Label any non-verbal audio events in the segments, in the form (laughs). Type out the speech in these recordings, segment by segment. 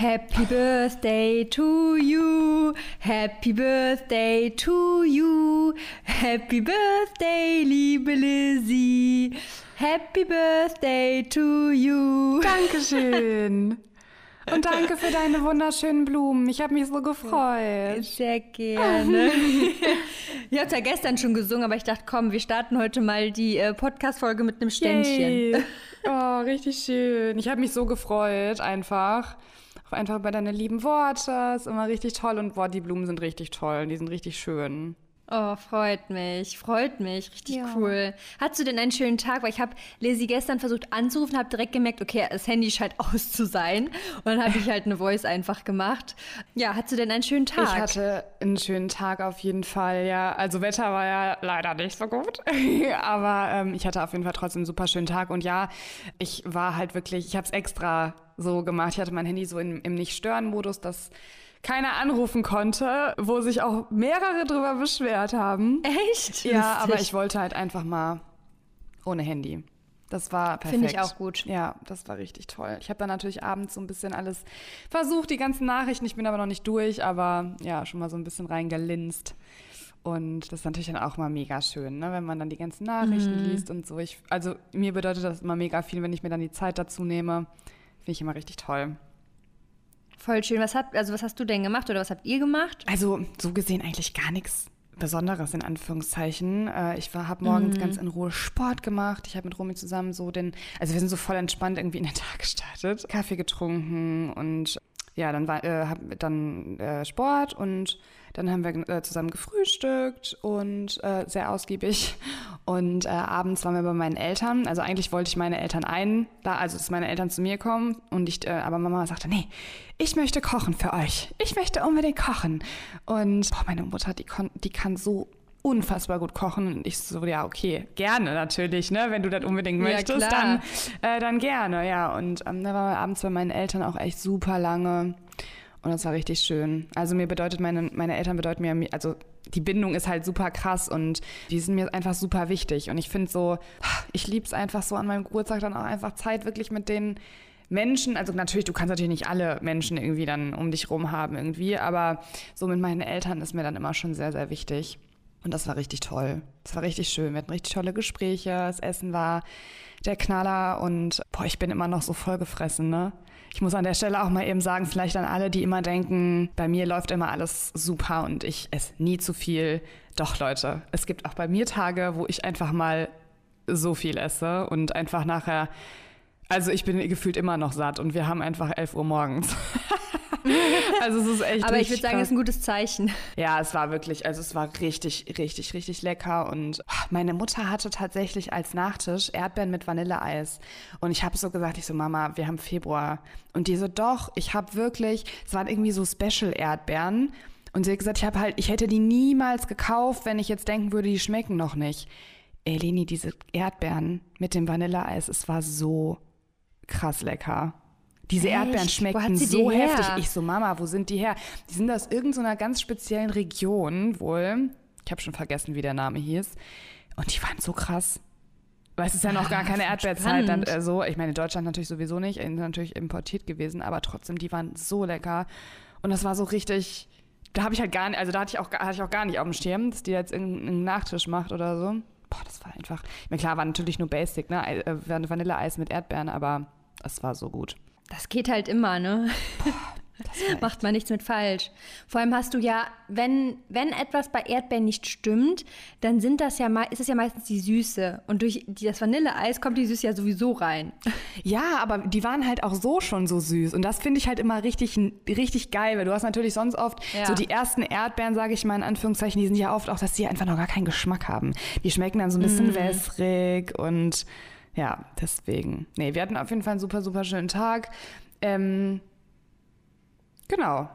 Happy Birthday to you, Happy Birthday to you, Happy Birthday, liebe Lizzie, Happy Birthday to you. Dankeschön. (laughs) Und danke für deine wunderschönen Blumen. Ich habe mich so gefreut. Sehr gerne. (laughs) ich habe ja gestern schon gesungen, aber ich dachte, komm, wir starten heute mal die äh, Podcast-Folge mit einem Ständchen. Yay. Oh, richtig schön. Ich habe mich so gefreut, einfach. Auch einfach über deine lieben Worte. Ist immer richtig toll. Und boah, die Blumen sind richtig toll. Die sind richtig schön. Oh, freut mich, freut mich, richtig ja. cool. Hattest du denn einen schönen Tag? Weil ich habe Lizzie gestern versucht anzurufen, habe direkt gemerkt, okay, das Handy scheint (laughs) aus zu sein. Und dann habe ich halt eine Voice einfach gemacht. Ja, hattest du denn einen schönen Tag? Ich hatte einen schönen Tag auf jeden Fall, ja. Also Wetter war ja leider nicht so gut, (laughs) aber ähm, ich hatte auf jeden Fall trotzdem einen super schönen Tag. Und ja, ich war halt wirklich, ich habe es extra so gemacht. Ich hatte mein Handy so in, im Nicht-Stören-Modus, dass keiner anrufen konnte, wo sich auch mehrere drüber beschwert haben. Echt? Ja, aber ich wollte halt einfach mal ohne Handy. Das war perfekt. Finde ich auch gut. Ja, das war richtig toll. Ich habe dann natürlich abends so ein bisschen alles versucht, die ganzen Nachrichten. Ich bin aber noch nicht durch, aber ja, schon mal so ein bisschen reingelinst. Und das ist natürlich dann auch mal mega schön, ne? wenn man dann die ganzen Nachrichten mhm. liest und so. Ich, also mir bedeutet das immer mega viel, wenn ich mir dann die Zeit dazu nehme. Finde ich immer richtig toll. Voll schön. Was, hat, also was hast du denn gemacht oder was habt ihr gemacht? Also so gesehen eigentlich gar nichts Besonderes in Anführungszeichen. Äh, ich habe morgens mhm. ganz in Ruhe Sport gemacht. Ich habe mit Romy zusammen so den, also wir sind so voll entspannt irgendwie in den Tag gestartet. Kaffee getrunken und ja, dann war äh, hab dann äh, Sport und dann haben wir äh, zusammen gefrühstückt und äh, sehr ausgiebig. Und äh, abends waren wir bei meinen Eltern. Also eigentlich wollte ich meine Eltern ein, da, also dass meine Eltern zu mir kommen. Und ich, äh, aber Mama sagte, nee, ich möchte kochen für euch. Ich möchte unbedingt kochen. Und boah, meine Mutter, die, kon, die kann so unfassbar gut kochen. Und ich so, ja, okay, gerne natürlich, ne? Wenn du das unbedingt möchtest, ja, dann, äh, dann gerne, ja. Und ähm, da waren wir abends bei meinen Eltern auch echt super lange. Und das war richtig schön. Also mir bedeutet, meine, meine Eltern bedeuten mir, also die Bindung ist halt super krass und die sind mir einfach super wichtig. Und ich finde so, ich liebe es einfach so an meinem Geburtstag dann auch einfach Zeit wirklich mit den Menschen, also natürlich, du kannst natürlich nicht alle Menschen irgendwie dann um dich rum haben irgendwie, aber so mit meinen Eltern ist mir dann immer schon sehr, sehr wichtig. Und das war richtig toll. Das war richtig schön. Wir hatten richtig tolle Gespräche. Das Essen war der Knaller und boah, ich bin immer noch so vollgefressen, ne? Ich muss an der Stelle auch mal eben sagen, vielleicht an alle, die immer denken, bei mir läuft immer alles super und ich esse nie zu viel. Doch, Leute, es gibt auch bei mir Tage, wo ich einfach mal so viel esse und einfach nachher, also ich bin gefühlt immer noch satt und wir haben einfach 11 Uhr morgens. (laughs) also es ist echt. Aber ich würde sagen, es ist ein gutes Zeichen. Ja, es war wirklich, also es war richtig, richtig, richtig lecker. Und meine Mutter hatte tatsächlich als Nachtisch Erdbeeren mit Vanilleeis. Und ich habe so gesagt, ich so, Mama, wir haben Februar. Und die so, doch, ich habe wirklich, es waren irgendwie so Special-Erdbeeren. Und sie hat gesagt, ich habe halt, ich hätte die niemals gekauft, wenn ich jetzt denken würde, die schmecken noch nicht. Ey, Leni, diese Erdbeeren mit dem Vanilleeis, es war so krass lecker. Diese Echt? Erdbeeren schmeckten so heftig. Ich so, Mama, wo sind die her? Die sind aus irgendeiner ganz speziellen Region wohl. Ich habe schon vergessen, wie der Name hieß. Und die waren so krass. Weil es ist ja noch gar keine Erdbeerzeit. Dann, äh, so. Ich meine, in Deutschland natürlich sowieso nicht. Sind natürlich importiert gewesen. Aber trotzdem, die waren so lecker. Und das war so richtig. Da habe ich halt gar nicht, also da hatte ich, auch, hatte ich auch gar nicht auf dem Schirm, dass die jetzt irgendeinen Nachtisch macht oder so. Boah, das war einfach. Ich meine, klar, war natürlich nur Basic, ne? Äh, Vanilleeis mit Erdbeeren, aber es war so gut. Das geht halt immer, ne? Boah, (laughs) Macht man nichts mit falsch. Vor allem hast du ja, wenn, wenn etwas bei Erdbeeren nicht stimmt, dann sind das ja ist es ja meistens die Süße. Und durch das Vanilleeis kommt die Süße ja sowieso rein. (laughs) Ja, aber die waren halt auch so schon so süß. Und das finde ich halt immer richtig, richtig geil, weil du hast natürlich sonst oft ja. so die ersten Erdbeeren, sage ich mal in Anführungszeichen, die sind ja oft auch, dass die einfach noch gar keinen Geschmack haben. Die schmecken dann so ein bisschen mm. wässrig und ja, deswegen. Nee, wir hatten auf jeden Fall einen super, super schönen Tag. Ähm, genau.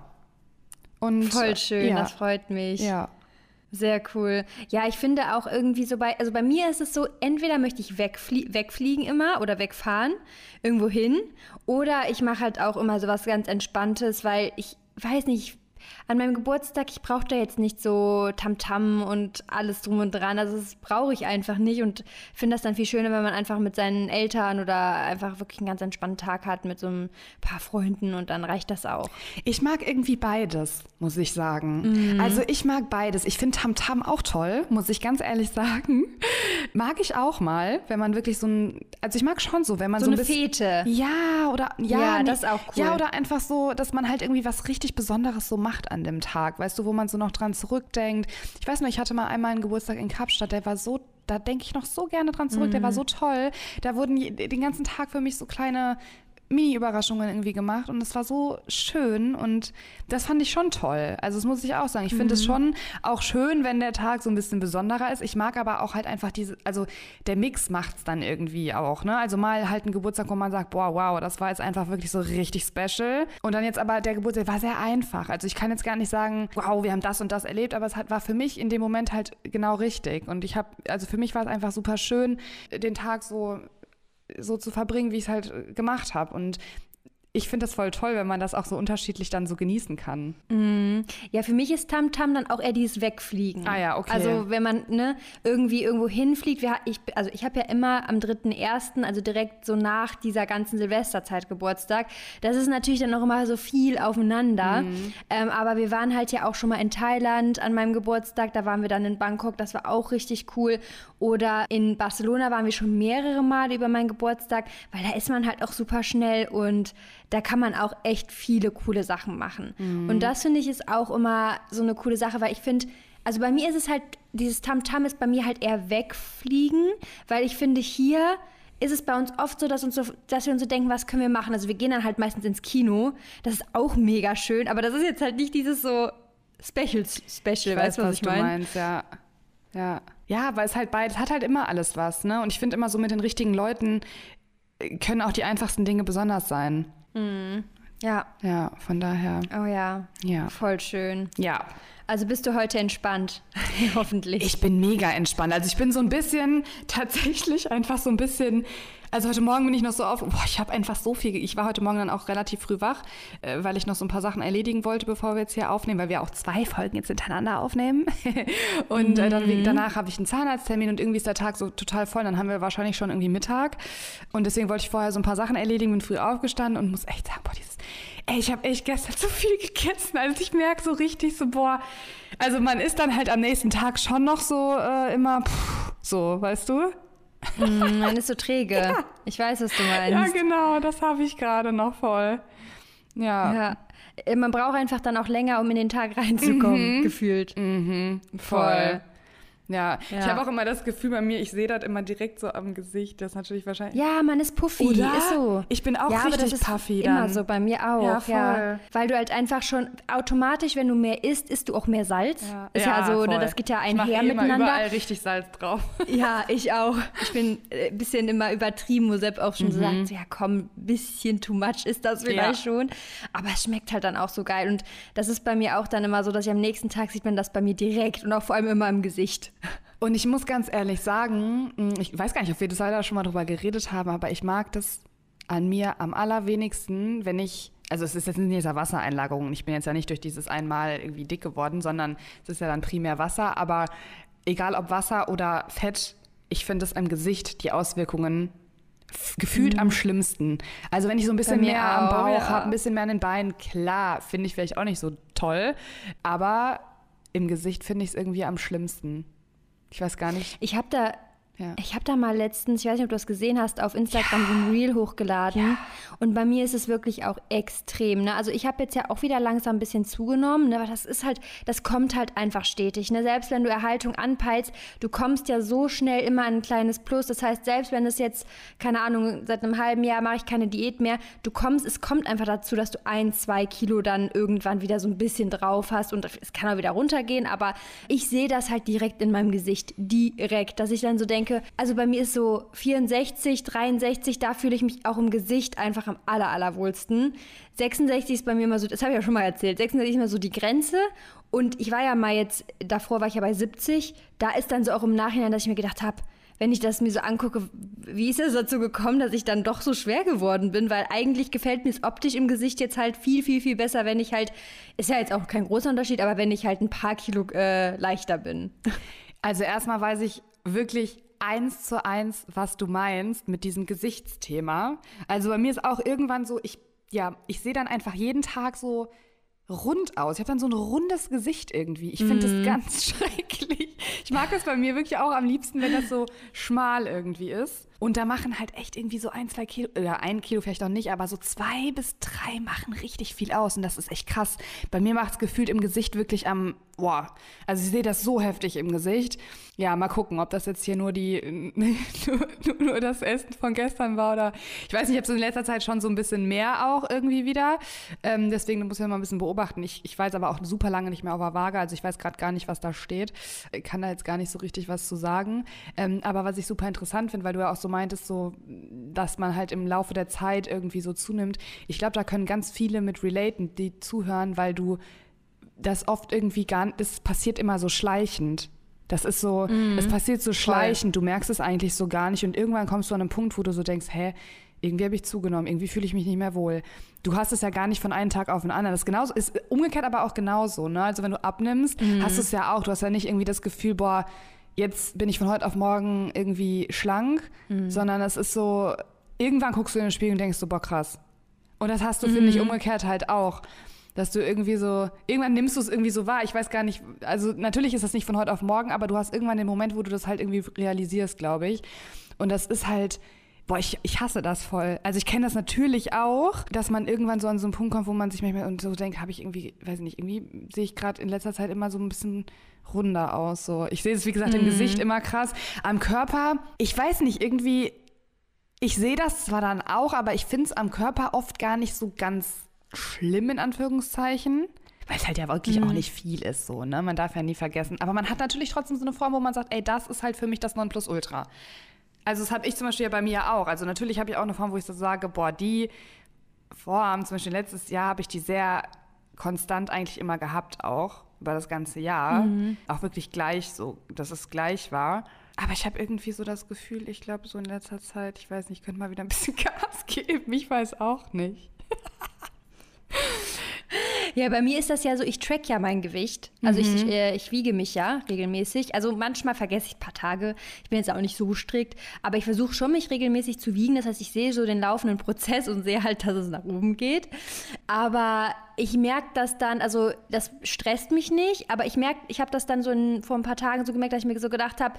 Und, Voll schön, ja. das freut mich. Ja. Sehr cool. Ja, ich finde auch irgendwie so bei, also bei mir ist es so, entweder möchte ich wegflie wegfliegen immer oder wegfahren, irgendwo hin, oder ich mache halt auch immer so was ganz Entspanntes, weil ich weiß nicht, an meinem Geburtstag, ich brauche da jetzt nicht so Tamtam -Tam und alles drum und dran. Also das brauche ich einfach nicht und finde das dann viel schöner, wenn man einfach mit seinen Eltern oder einfach wirklich einen ganz entspannten Tag hat mit so ein paar Freunden und dann reicht das auch. Ich mag irgendwie beides, muss ich sagen. Mhm. Also ich mag beides. Ich finde Tamtam auch toll, muss ich ganz ehrlich sagen. Mag ich auch mal, wenn man wirklich so ein, also ich mag schon so, wenn man so, so ein eine Fete. Ja, oder ja, ja das ist auch cool. Ja, oder einfach so, dass man halt irgendwie was richtig Besonderes so macht an dem Tag, weißt du, wo man so noch dran zurückdenkt. Ich weiß noch, ich hatte mal einmal einen Geburtstag in Kapstadt, der war so da denke ich noch so gerne dran zurück. Mhm. Der war mhm. so toll. Da wurden den ganzen Tag für mich so kleine Mini-Überraschungen irgendwie gemacht und es war so schön und das fand ich schon toll. Also das muss ich auch sagen. Ich finde mhm. es schon auch schön, wenn der Tag so ein bisschen besonderer ist. Ich mag aber auch halt einfach diese, also der Mix macht es dann irgendwie auch, ne? Also mal halt ein Geburtstag, wo man sagt, boah, wow, das war jetzt einfach wirklich so richtig special. Und dann jetzt aber der Geburtstag war sehr einfach. Also ich kann jetzt gar nicht sagen, wow, wir haben das und das erlebt, aber es hat, war für mich in dem Moment halt genau richtig. Und ich habe, also für mich war es einfach super schön, den Tag so so zu verbringen, wie ich es halt äh, gemacht habe. Und ich finde das voll toll, wenn man das auch so unterschiedlich dann so genießen kann. Mm. Ja, für mich ist Tamtam -Tam dann auch eher dieses Wegfliegen. Ah ja, okay. Also wenn man ne, irgendwie irgendwo hinfliegt, wir, ich, also ich habe ja immer am 3.1., also direkt so nach dieser ganzen Silvesterzeit Geburtstag. Das ist natürlich dann auch immer so viel aufeinander. Mm. Ähm, aber wir waren halt ja auch schon mal in Thailand an meinem Geburtstag, da waren wir dann in Bangkok, das war auch richtig cool. Oder in Barcelona waren wir schon mehrere Male über meinen Geburtstag, weil da ist man halt auch super schnell und da kann man auch echt viele coole Sachen machen. Mhm. Und das finde ich ist auch immer so eine coole Sache, weil ich finde, also bei mir ist es halt, dieses Tamtam -Tam ist bei mir halt eher wegfliegen, weil ich finde, hier ist es bei uns oft so dass, uns so, dass wir uns so denken, was können wir machen? Also wir gehen dann halt meistens ins Kino. Das ist auch mega schön, aber das ist jetzt halt nicht dieses so Special, Special, weißt du, was, was ich meine? meinst, ja. Ja. Ja, weil es halt beides hat halt immer alles was, ne? Und ich finde immer so mit den richtigen Leuten können auch die einfachsten Dinge besonders sein. Mhm. Ja. Ja, von daher. Oh ja. Ja. Voll schön. Ja. Also bist du heute entspannt? (laughs) Hoffentlich. Ich bin mega entspannt. Also ich bin so ein bisschen tatsächlich einfach so ein bisschen also heute Morgen bin ich noch so auf, boah, ich habe einfach so viel. Ich war heute Morgen dann auch relativ früh wach, äh, weil ich noch so ein paar Sachen erledigen wollte, bevor wir jetzt hier aufnehmen, weil wir auch zwei Folgen jetzt hintereinander aufnehmen. (laughs) und äh, dann, mhm. danach habe ich einen Zahnarzttermin und irgendwie ist der Tag so total voll. Dann haben wir wahrscheinlich schon irgendwie Mittag. Und deswegen wollte ich vorher so ein paar Sachen erledigen, bin früh aufgestanden und muss echt sagen, boah, dieses, ey, ich habe echt gestern (laughs) so viel gegessen. Also ich merke so richtig so, boah, also man ist dann halt am nächsten Tag schon noch so äh, immer, pff, so, weißt du? Mm, man ist so träge. (laughs) Ja. Ich weiß, was du meinst. Ja, genau, das habe ich gerade noch voll. Ja. ja. Äh, man braucht einfach dann auch länger, um in den Tag reinzukommen, mhm. gefühlt. Mhm. Voll. voll. Ja, ja. ich habe auch immer das Gefühl bei mir, ich sehe das immer direkt so am Gesicht. Das ist natürlich wahrscheinlich. Ja, man ist puffy, Oder? ist so. Ich bin auch ja, richtig aber das ist puffy dann. Immer so, bei mir auch. Ja, voll. Ja. Weil du halt einfach schon automatisch, wenn du mehr isst, isst du auch mehr Salz. Ja, ist ja, so, ne, das geht ja einher ich miteinander. Ich überall richtig Salz drauf. (laughs) Ja, ich auch. Ich bin ein äh, bisschen immer übertrieben, wo Sepp auch schon mhm. so sagt, ja komm, ein bisschen too much ist das vielleicht schon. Aber es schmeckt halt dann auch so geil. Und das ist bei mir auch dann immer so, dass ich am nächsten Tag sieht man das bei mir direkt und auch vor allem immer im Gesicht. Und ich muss ganz ehrlich sagen, hm, ich weiß gar nicht, ob wir das leider schon mal drüber geredet haben, aber ich mag das an mir am allerwenigsten, wenn ich, also es ist jetzt nicht dieser Wassereinlagerung, ich bin jetzt ja nicht durch dieses einmal irgendwie dick geworden, sondern es ist ja dann primär Wasser, aber egal ob Wasser oder Fett, ich finde es am Gesicht die Auswirkungen gefühlt mhm. am schlimmsten. Also wenn ich so ein bisschen mehr am Bauch ja. habe, ein bisschen mehr an den Beinen, klar, finde ich vielleicht auch nicht so toll, aber im Gesicht finde ich es irgendwie am schlimmsten. Ich weiß gar nicht. Ich habe da ja. Ich habe da mal letztens, ich weiß nicht, ob du das gesehen hast, auf Instagram ja. so ein Reel hochgeladen. Ja. Und bei mir ist es wirklich auch extrem. Ne? Also ich habe jetzt ja auch wieder langsam ein bisschen zugenommen, ne? aber das ist halt, das kommt halt einfach stetig. Ne? Selbst wenn du Erhaltung anpeilst, du kommst ja so schnell immer an ein kleines Plus. Das heißt, selbst wenn es jetzt, keine Ahnung, seit einem halben Jahr mache ich keine Diät mehr, du kommst, es kommt einfach dazu, dass du ein, zwei Kilo dann irgendwann wieder so ein bisschen drauf hast und es kann auch wieder runtergehen. Aber ich sehe das halt direkt in meinem Gesicht, direkt, dass ich dann so denke, denke, also bei mir ist so 64, 63, da fühle ich mich auch im Gesicht einfach am aller, allerwohlsten. 66 ist bei mir immer so, das habe ich ja schon mal erzählt, 66 ist immer so die Grenze. Und ich war ja mal jetzt, davor war ich ja bei 70, da ist dann so auch im Nachhinein, dass ich mir gedacht habe, wenn ich das mir so angucke, wie ist es dazu gekommen, dass ich dann doch so schwer geworden bin? Weil eigentlich gefällt mir es optisch im Gesicht jetzt halt viel, viel, viel besser, wenn ich halt, ist ja jetzt auch kein großer Unterschied, aber wenn ich halt ein paar Kilo äh, leichter bin. Also erstmal weiß ich wirklich eins zu eins, was du meinst mit diesem Gesichtsthema. Also bei mir ist auch irgendwann so, ich, ja, ich sehe dann einfach jeden Tag so rund aus. Ich habe dann so ein rundes Gesicht irgendwie. Ich finde mm. das ganz (laughs) schrecklich. Ich mag das bei mir wirklich auch am liebsten, wenn das so (laughs) schmal irgendwie ist. Und da machen halt echt irgendwie so ein, zwei Kilo, oder ein Kilo vielleicht auch nicht, aber so zwei bis drei machen richtig viel aus. Und das ist echt krass. Bei mir macht es gefühlt im Gesicht wirklich am, boah, also ich sehe das so heftig im Gesicht. Ja, mal gucken, ob das jetzt hier nur die, (laughs) nur, nur das Essen von gestern war oder, ich weiß nicht, ich habe so in letzter Zeit schon so ein bisschen mehr auch irgendwie wieder. Ähm, deswegen muss ich mal ein bisschen beobachten. Ich, ich weiß aber auch super lange nicht mehr auf der Waage, also ich weiß gerade gar nicht, was da steht. Ich kann da jetzt gar nicht so richtig was zu sagen. Ähm, aber was ich super interessant finde, weil du ja auch so meintest, so, dass man halt im Laufe der Zeit irgendwie so zunimmt. Ich glaube, da können ganz viele mit relaten, die zuhören, weil du das oft irgendwie gar nicht, das passiert immer so schleichend. Das ist so, mm, es passiert so schleichend, du merkst es eigentlich so gar nicht und irgendwann kommst du an einen Punkt, wo du so denkst, hä, irgendwie habe ich zugenommen, irgendwie fühle ich mich nicht mehr wohl. Du hast es ja gar nicht von einem Tag auf den anderen. Das ist genauso, ist umgekehrt aber auch genauso, ne? Also wenn du abnimmst, mm. hast du es ja auch, du hast ja nicht irgendwie das Gefühl, boah, jetzt bin ich von heute auf morgen irgendwie schlank, mhm. sondern es ist so, irgendwann guckst du in den Spiegel und denkst so, boah, krass. Und das hast du, mhm. finde ich, umgekehrt halt auch. Dass du irgendwie so, irgendwann nimmst du es irgendwie so wahr. Ich weiß gar nicht, also natürlich ist das nicht von heute auf morgen, aber du hast irgendwann den Moment, wo du das halt irgendwie realisierst, glaube ich. Und das ist halt, boah, ich, ich hasse das voll. Also ich kenne das natürlich auch, dass man irgendwann so an so einen Punkt kommt, wo man sich manchmal und so denkt, habe ich irgendwie, weiß nicht, irgendwie sehe ich gerade in letzter Zeit immer so ein bisschen runder aus. So. Ich sehe es, wie gesagt, im mhm. Gesicht immer krass. Am Körper, ich weiß nicht, irgendwie, ich sehe das zwar dann auch, aber ich finde es am Körper oft gar nicht so ganz schlimm, in Anführungszeichen. Weil es halt ja wirklich mhm. auch nicht viel ist, so, ne? Man darf ja nie vergessen. Aber man hat natürlich trotzdem so eine Form, wo man sagt, ey, das ist halt für mich das Nonplusultra. Also das habe ich zum Beispiel ja bei mir auch. Also natürlich habe ich auch eine Form, wo ich so sage, boah, die Form, zum Beispiel letztes Jahr habe ich die sehr konstant eigentlich immer gehabt auch über das ganze Jahr. Mhm. Auch wirklich gleich so, dass es gleich war. Aber ich habe irgendwie so das Gefühl, ich glaube, so in letzter Zeit, ich weiß nicht, ich könnte mal wieder ein bisschen (laughs) Gas geben. Ich weiß auch nicht. (laughs) Ja, bei mir ist das ja so, ich track ja mein Gewicht. Also mhm. ich, äh, ich wiege mich ja regelmäßig. Also manchmal vergesse ich ein paar Tage. Ich bin jetzt auch nicht so strikt, aber ich versuche schon, mich regelmäßig zu wiegen. Das heißt, ich sehe so den laufenden Prozess (laughs) und sehe halt, dass es nach oben geht. Aber ich merke das dann, also das stresst mich nicht, aber ich merke, ich habe das dann so in, vor ein paar Tagen so gemerkt, dass ich mir so gedacht habe,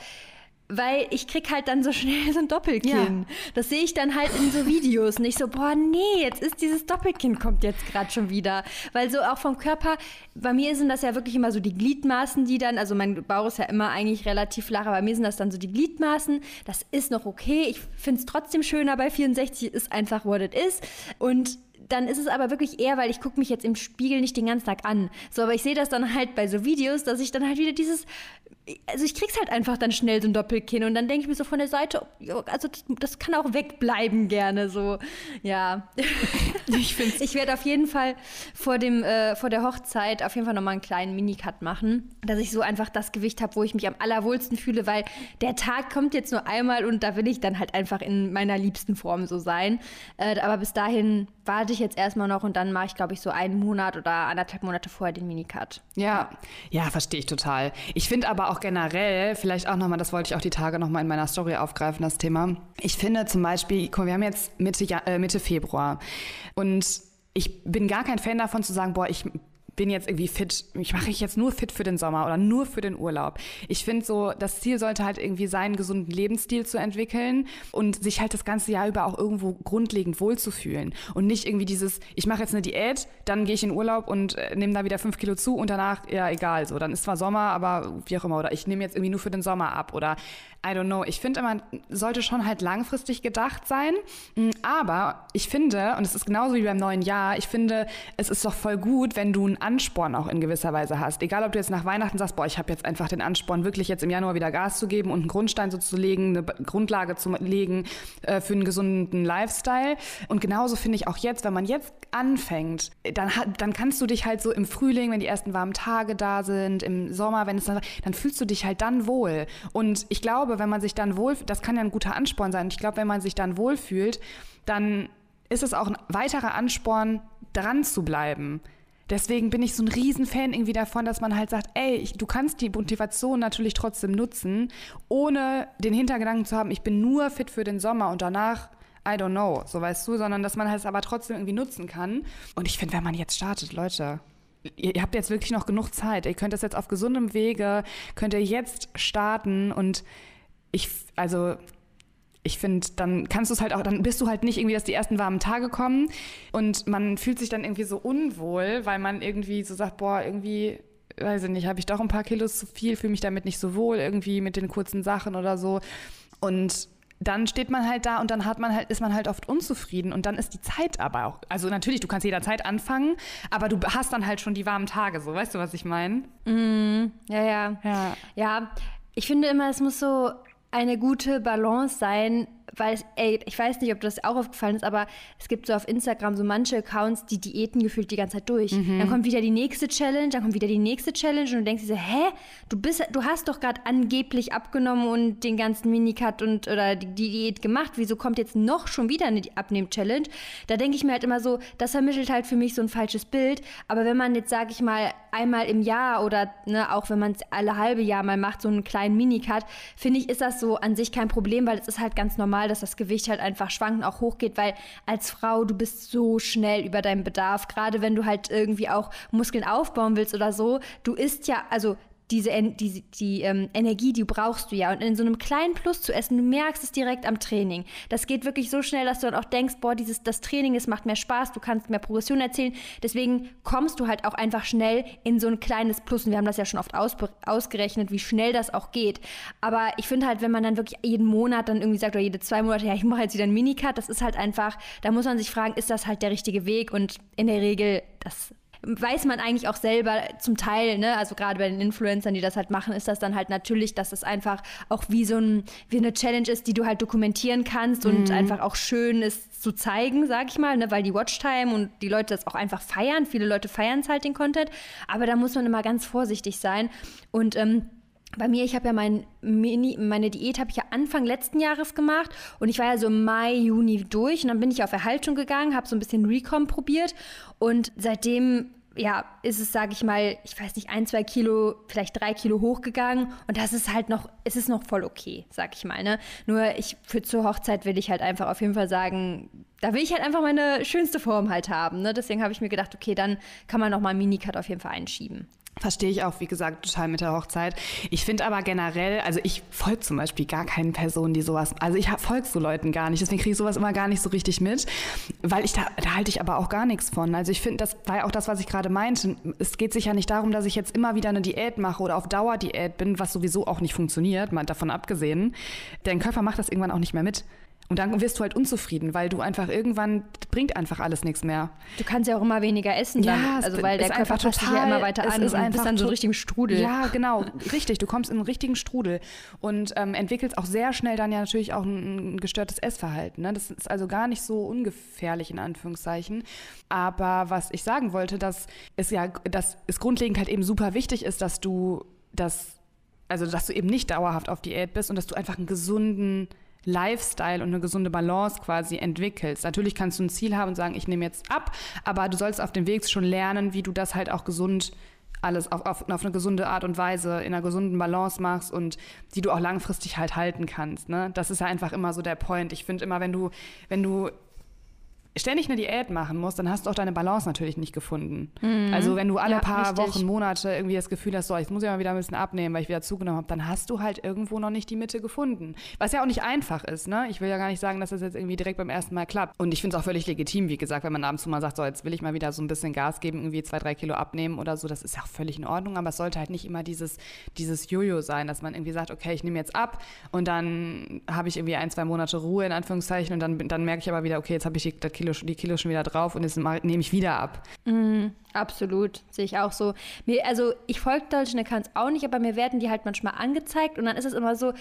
weil ich krieg halt dann so schnell so ein Doppelkinn. Ja. Das sehe ich dann halt in so Videos. Nicht so, boah, nee, jetzt ist dieses Doppelkinn kommt jetzt gerade schon wieder. Weil so auch vom Körper, bei mir sind das ja wirklich immer so die Gliedmaßen, die dann, also mein Bauch ist ja immer eigentlich relativ flach, aber bei mir sind das dann so die Gliedmaßen. Das ist noch okay. Ich finde es trotzdem schöner bei 64, ist einfach what it is. Und dann ist es aber wirklich eher, weil ich gucke mich jetzt im Spiegel nicht den ganzen Tag an. So, aber ich sehe das dann halt bei so Videos, dass ich dann halt wieder dieses also ich krieg's halt einfach dann schnell so ein Doppelkinn und dann denke ich mir so von der Seite, also das, das kann auch wegbleiben gerne so. Ja. (laughs) Ich, find's ich werde auf jeden Fall vor dem äh, vor der Hochzeit auf jeden Fall nochmal einen kleinen Minicut machen, dass ich so einfach das Gewicht habe, wo ich mich am allerwohlsten fühle, weil der Tag kommt jetzt nur einmal und da will ich dann halt einfach in meiner liebsten Form so sein. Äh, aber bis dahin warte ich jetzt erstmal noch und dann mache ich glaube ich so einen Monat oder anderthalb Monate vorher den Minicut. Ja, ja, verstehe ich total. Ich finde aber auch generell, vielleicht auch nochmal, das wollte ich auch die Tage nochmal in meiner Story aufgreifen, das Thema. Ich finde zum Beispiel, wir haben jetzt Mitte, äh, Mitte Februar und ich bin gar kein Fan davon zu sagen, boah, ich bin jetzt irgendwie fit, ich mache ich jetzt nur fit für den Sommer oder nur für den Urlaub. Ich finde so, das Ziel sollte halt irgendwie sein, einen gesunden Lebensstil zu entwickeln und sich halt das ganze Jahr über auch irgendwo grundlegend wohlzufühlen und nicht irgendwie dieses, ich mache jetzt eine Diät, dann gehe ich in Urlaub und äh, nehme da wieder fünf Kilo zu und danach, ja egal, so, dann ist zwar Sommer, aber wie auch immer, oder ich nehme jetzt irgendwie nur für den Sommer ab oder I don't know. Ich finde immer, sollte schon halt langfristig gedacht sein. Aber ich finde, und es ist genauso wie beim neuen Jahr, ich finde, es ist doch voll gut, wenn du einen Ansporn auch in gewisser Weise hast. Egal, ob du jetzt nach Weihnachten sagst, boah, ich habe jetzt einfach den Ansporn, wirklich jetzt im Januar wieder Gas zu geben und einen Grundstein so zu legen, eine Grundlage zu legen äh, für einen gesunden Lifestyle. Und genauso finde ich auch jetzt, wenn man jetzt anfängt, dann, dann kannst du dich halt so im Frühling, wenn die ersten warmen Tage da sind, im Sommer, wenn es dann, dann fühlst du dich halt dann wohl. Und ich glaube, wenn man sich dann wohl, das kann ja ein guter Ansporn sein. Ich glaube, wenn man sich dann wohlfühlt, dann ist es auch ein weiterer Ansporn, dran zu bleiben. Deswegen bin ich so ein Riesenfan irgendwie davon, dass man halt sagt, ey, ich, du kannst die Motivation natürlich trotzdem nutzen, ohne den Hintergedanken zu haben, ich bin nur fit für den Sommer und danach I don't know, so weißt du, sondern dass man halt es aber trotzdem irgendwie nutzen kann. Und ich finde, wenn man jetzt startet, Leute, ihr, ihr habt jetzt wirklich noch genug Zeit. Ihr könnt das jetzt auf gesundem Wege, könnt ihr jetzt starten und ich, also ich finde, dann kannst du es halt auch, dann bist du halt nicht irgendwie, dass die ersten warmen Tage kommen und man fühlt sich dann irgendwie so unwohl, weil man irgendwie so sagt, boah, irgendwie, weiß ich nicht, habe ich doch ein paar Kilos zu viel, fühle mich damit nicht so wohl, irgendwie mit den kurzen Sachen oder so. Und dann steht man halt da und dann hat man halt, ist man halt oft unzufrieden und dann ist die Zeit aber auch, also natürlich, du kannst jederzeit anfangen, aber du hast dann halt schon die warmen Tage, so, weißt du, was ich meine? Mm, ja, ja, ja. Ja, ich finde immer, es muss so eine gute Balance sein weil es, ey, ich weiß nicht, ob das auch aufgefallen ist, aber es gibt so auf Instagram so manche Accounts, die Diäten gefühlt die ganze Zeit durch. Mhm. Dann kommt wieder die nächste Challenge, dann kommt wieder die nächste Challenge und du denkst dir so, hä, du bist, du hast doch gerade angeblich abgenommen und den ganzen Minicut und oder die, die, Diät gemacht. Wieso kommt jetzt noch schon wieder eine Abnehm-Challenge? Da denke ich mir halt immer so, das vermittelt halt für mich so ein falsches Bild. Aber wenn man jetzt, sage ich mal, einmal im Jahr oder ne, auch wenn man es alle halbe Jahr mal macht, so einen kleinen Minicut, finde ich, ist das so an sich kein Problem, weil es ist halt ganz normal, dass das Gewicht halt einfach schwankt und auch hochgeht, weil als Frau, du bist so schnell über deinen Bedarf, gerade wenn du halt irgendwie auch Muskeln aufbauen willst oder so. Du isst ja, also diese, die, die ähm, Energie, die brauchst du ja. Und in so einem kleinen Plus zu essen, du merkst es direkt am Training. Das geht wirklich so schnell, dass du dann auch denkst, boah, dieses, das Training, es macht mehr Spaß, du kannst mehr Progression erzählen. Deswegen kommst du halt auch einfach schnell in so ein kleines Plus. Und wir haben das ja schon oft aus, ausgerechnet, wie schnell das auch geht. Aber ich finde halt, wenn man dann wirklich jeden Monat dann irgendwie sagt, oder jede zwei Monate, ja, ich mache jetzt wieder einen Minicut, das ist halt einfach, da muss man sich fragen, ist das halt der richtige Weg? Und in der Regel, das weiß man eigentlich auch selber zum Teil, ne, also gerade bei den Influencern, die das halt machen, ist das dann halt natürlich, dass es einfach auch wie so ein, wie eine Challenge ist, die du halt dokumentieren kannst mhm. und einfach auch schön ist zu zeigen, sag ich mal, ne, weil die Watchtime und die Leute das auch einfach feiern. Viele Leute feiern es halt den Content, aber da muss man immer ganz vorsichtig sein und ähm, bei mir, ich habe ja mein Mini, meine Diät habe ich ja Anfang letzten Jahres gemacht und ich war ja so Mai, Juni durch und dann bin ich auf Erhaltung gegangen, habe so ein bisschen Recom probiert und seitdem ja, ist es, sage ich mal, ich weiß nicht, ein, zwei Kilo, vielleicht drei Kilo hochgegangen. Und das ist halt noch, es ist noch voll okay, sag ich mal. Ne? Nur ich für zur Hochzeit will ich halt einfach auf jeden Fall sagen, da will ich halt einfach meine schönste Form halt haben. Ne? Deswegen habe ich mir gedacht, okay, dann kann man noch mal einen Minicut auf jeden Fall einschieben. Verstehe ich auch, wie gesagt, total mit der Hochzeit. Ich finde aber generell, also ich folge zum Beispiel gar keinen Personen, die sowas, also ich folge so Leuten gar nicht, deswegen kriege ich sowas immer gar nicht so richtig mit, weil ich da, da halte ich aber auch gar nichts von. Also ich finde, das war ja auch das, was ich gerade meinte. Es geht sich ja nicht darum, dass ich jetzt immer wieder eine Diät mache oder auf Dauerdiät bin, was sowieso auch nicht funktioniert, mal davon abgesehen. Dein Körper macht das irgendwann auch nicht mehr mit. Und dann wirst du halt unzufrieden, weil du einfach irgendwann bringt einfach alles nichts mehr. Du kannst ja auch immer weniger essen, dann. ja, also weil der Körper passt sich ja immer weiter an ist und bist dann so einen richtigen Strudel. Ja, (laughs) genau, richtig. Du kommst in einen richtigen Strudel und ähm, entwickelst auch sehr schnell dann ja natürlich auch ein, ein gestörtes Essverhalten. Ne? Das ist also gar nicht so ungefährlich in Anführungszeichen. Aber was ich sagen wollte, dass es ja, dass es grundlegend halt eben super wichtig ist, dass du das, also dass du eben nicht dauerhaft auf Diät bist und dass du einfach einen gesunden Lifestyle und eine gesunde Balance quasi entwickelst. Natürlich kannst du ein Ziel haben und sagen, ich nehme jetzt ab, aber du sollst auf dem Weg schon lernen, wie du das halt auch gesund alles auf, auf, auf eine gesunde Art und Weise in einer gesunden Balance machst und die du auch langfristig halt halten kannst. Ne? Das ist ja einfach immer so der Point. Ich finde immer, wenn du, wenn du ständig eine Diät machen musst, dann hast du auch deine Balance natürlich nicht gefunden. Mhm. Also wenn du alle ja, paar richtig. Wochen, Monate irgendwie das Gefühl hast, so, ich muss ja mal wieder ein bisschen abnehmen, weil ich wieder zugenommen habe, dann hast du halt irgendwo noch nicht die Mitte gefunden. Was ja auch nicht einfach ist, ne? Ich will ja gar nicht sagen, dass das jetzt irgendwie direkt beim ersten Mal klappt. Und ich finde es auch völlig legitim, wie gesagt, wenn man abends mal sagt, so, jetzt will ich mal wieder so ein bisschen Gas geben, irgendwie zwei, drei Kilo abnehmen oder so, das ist ja auch völlig in Ordnung, aber es sollte halt nicht immer dieses, dieses Jojo sein, dass man irgendwie sagt, okay, ich nehme jetzt ab und dann habe ich irgendwie ein, zwei Monate Ruhe in Anführungszeichen und dann, dann merke ich aber wieder, okay, jetzt habe ich das Kilo Kilo, die Kilo schon wieder drauf und jetzt nehme ich wieder ab. Mm, absolut, sehe ich auch so. Mir, also ich folge deutschen Accounts auch nicht, aber mir werden die halt manchmal angezeigt und dann ist es immer so,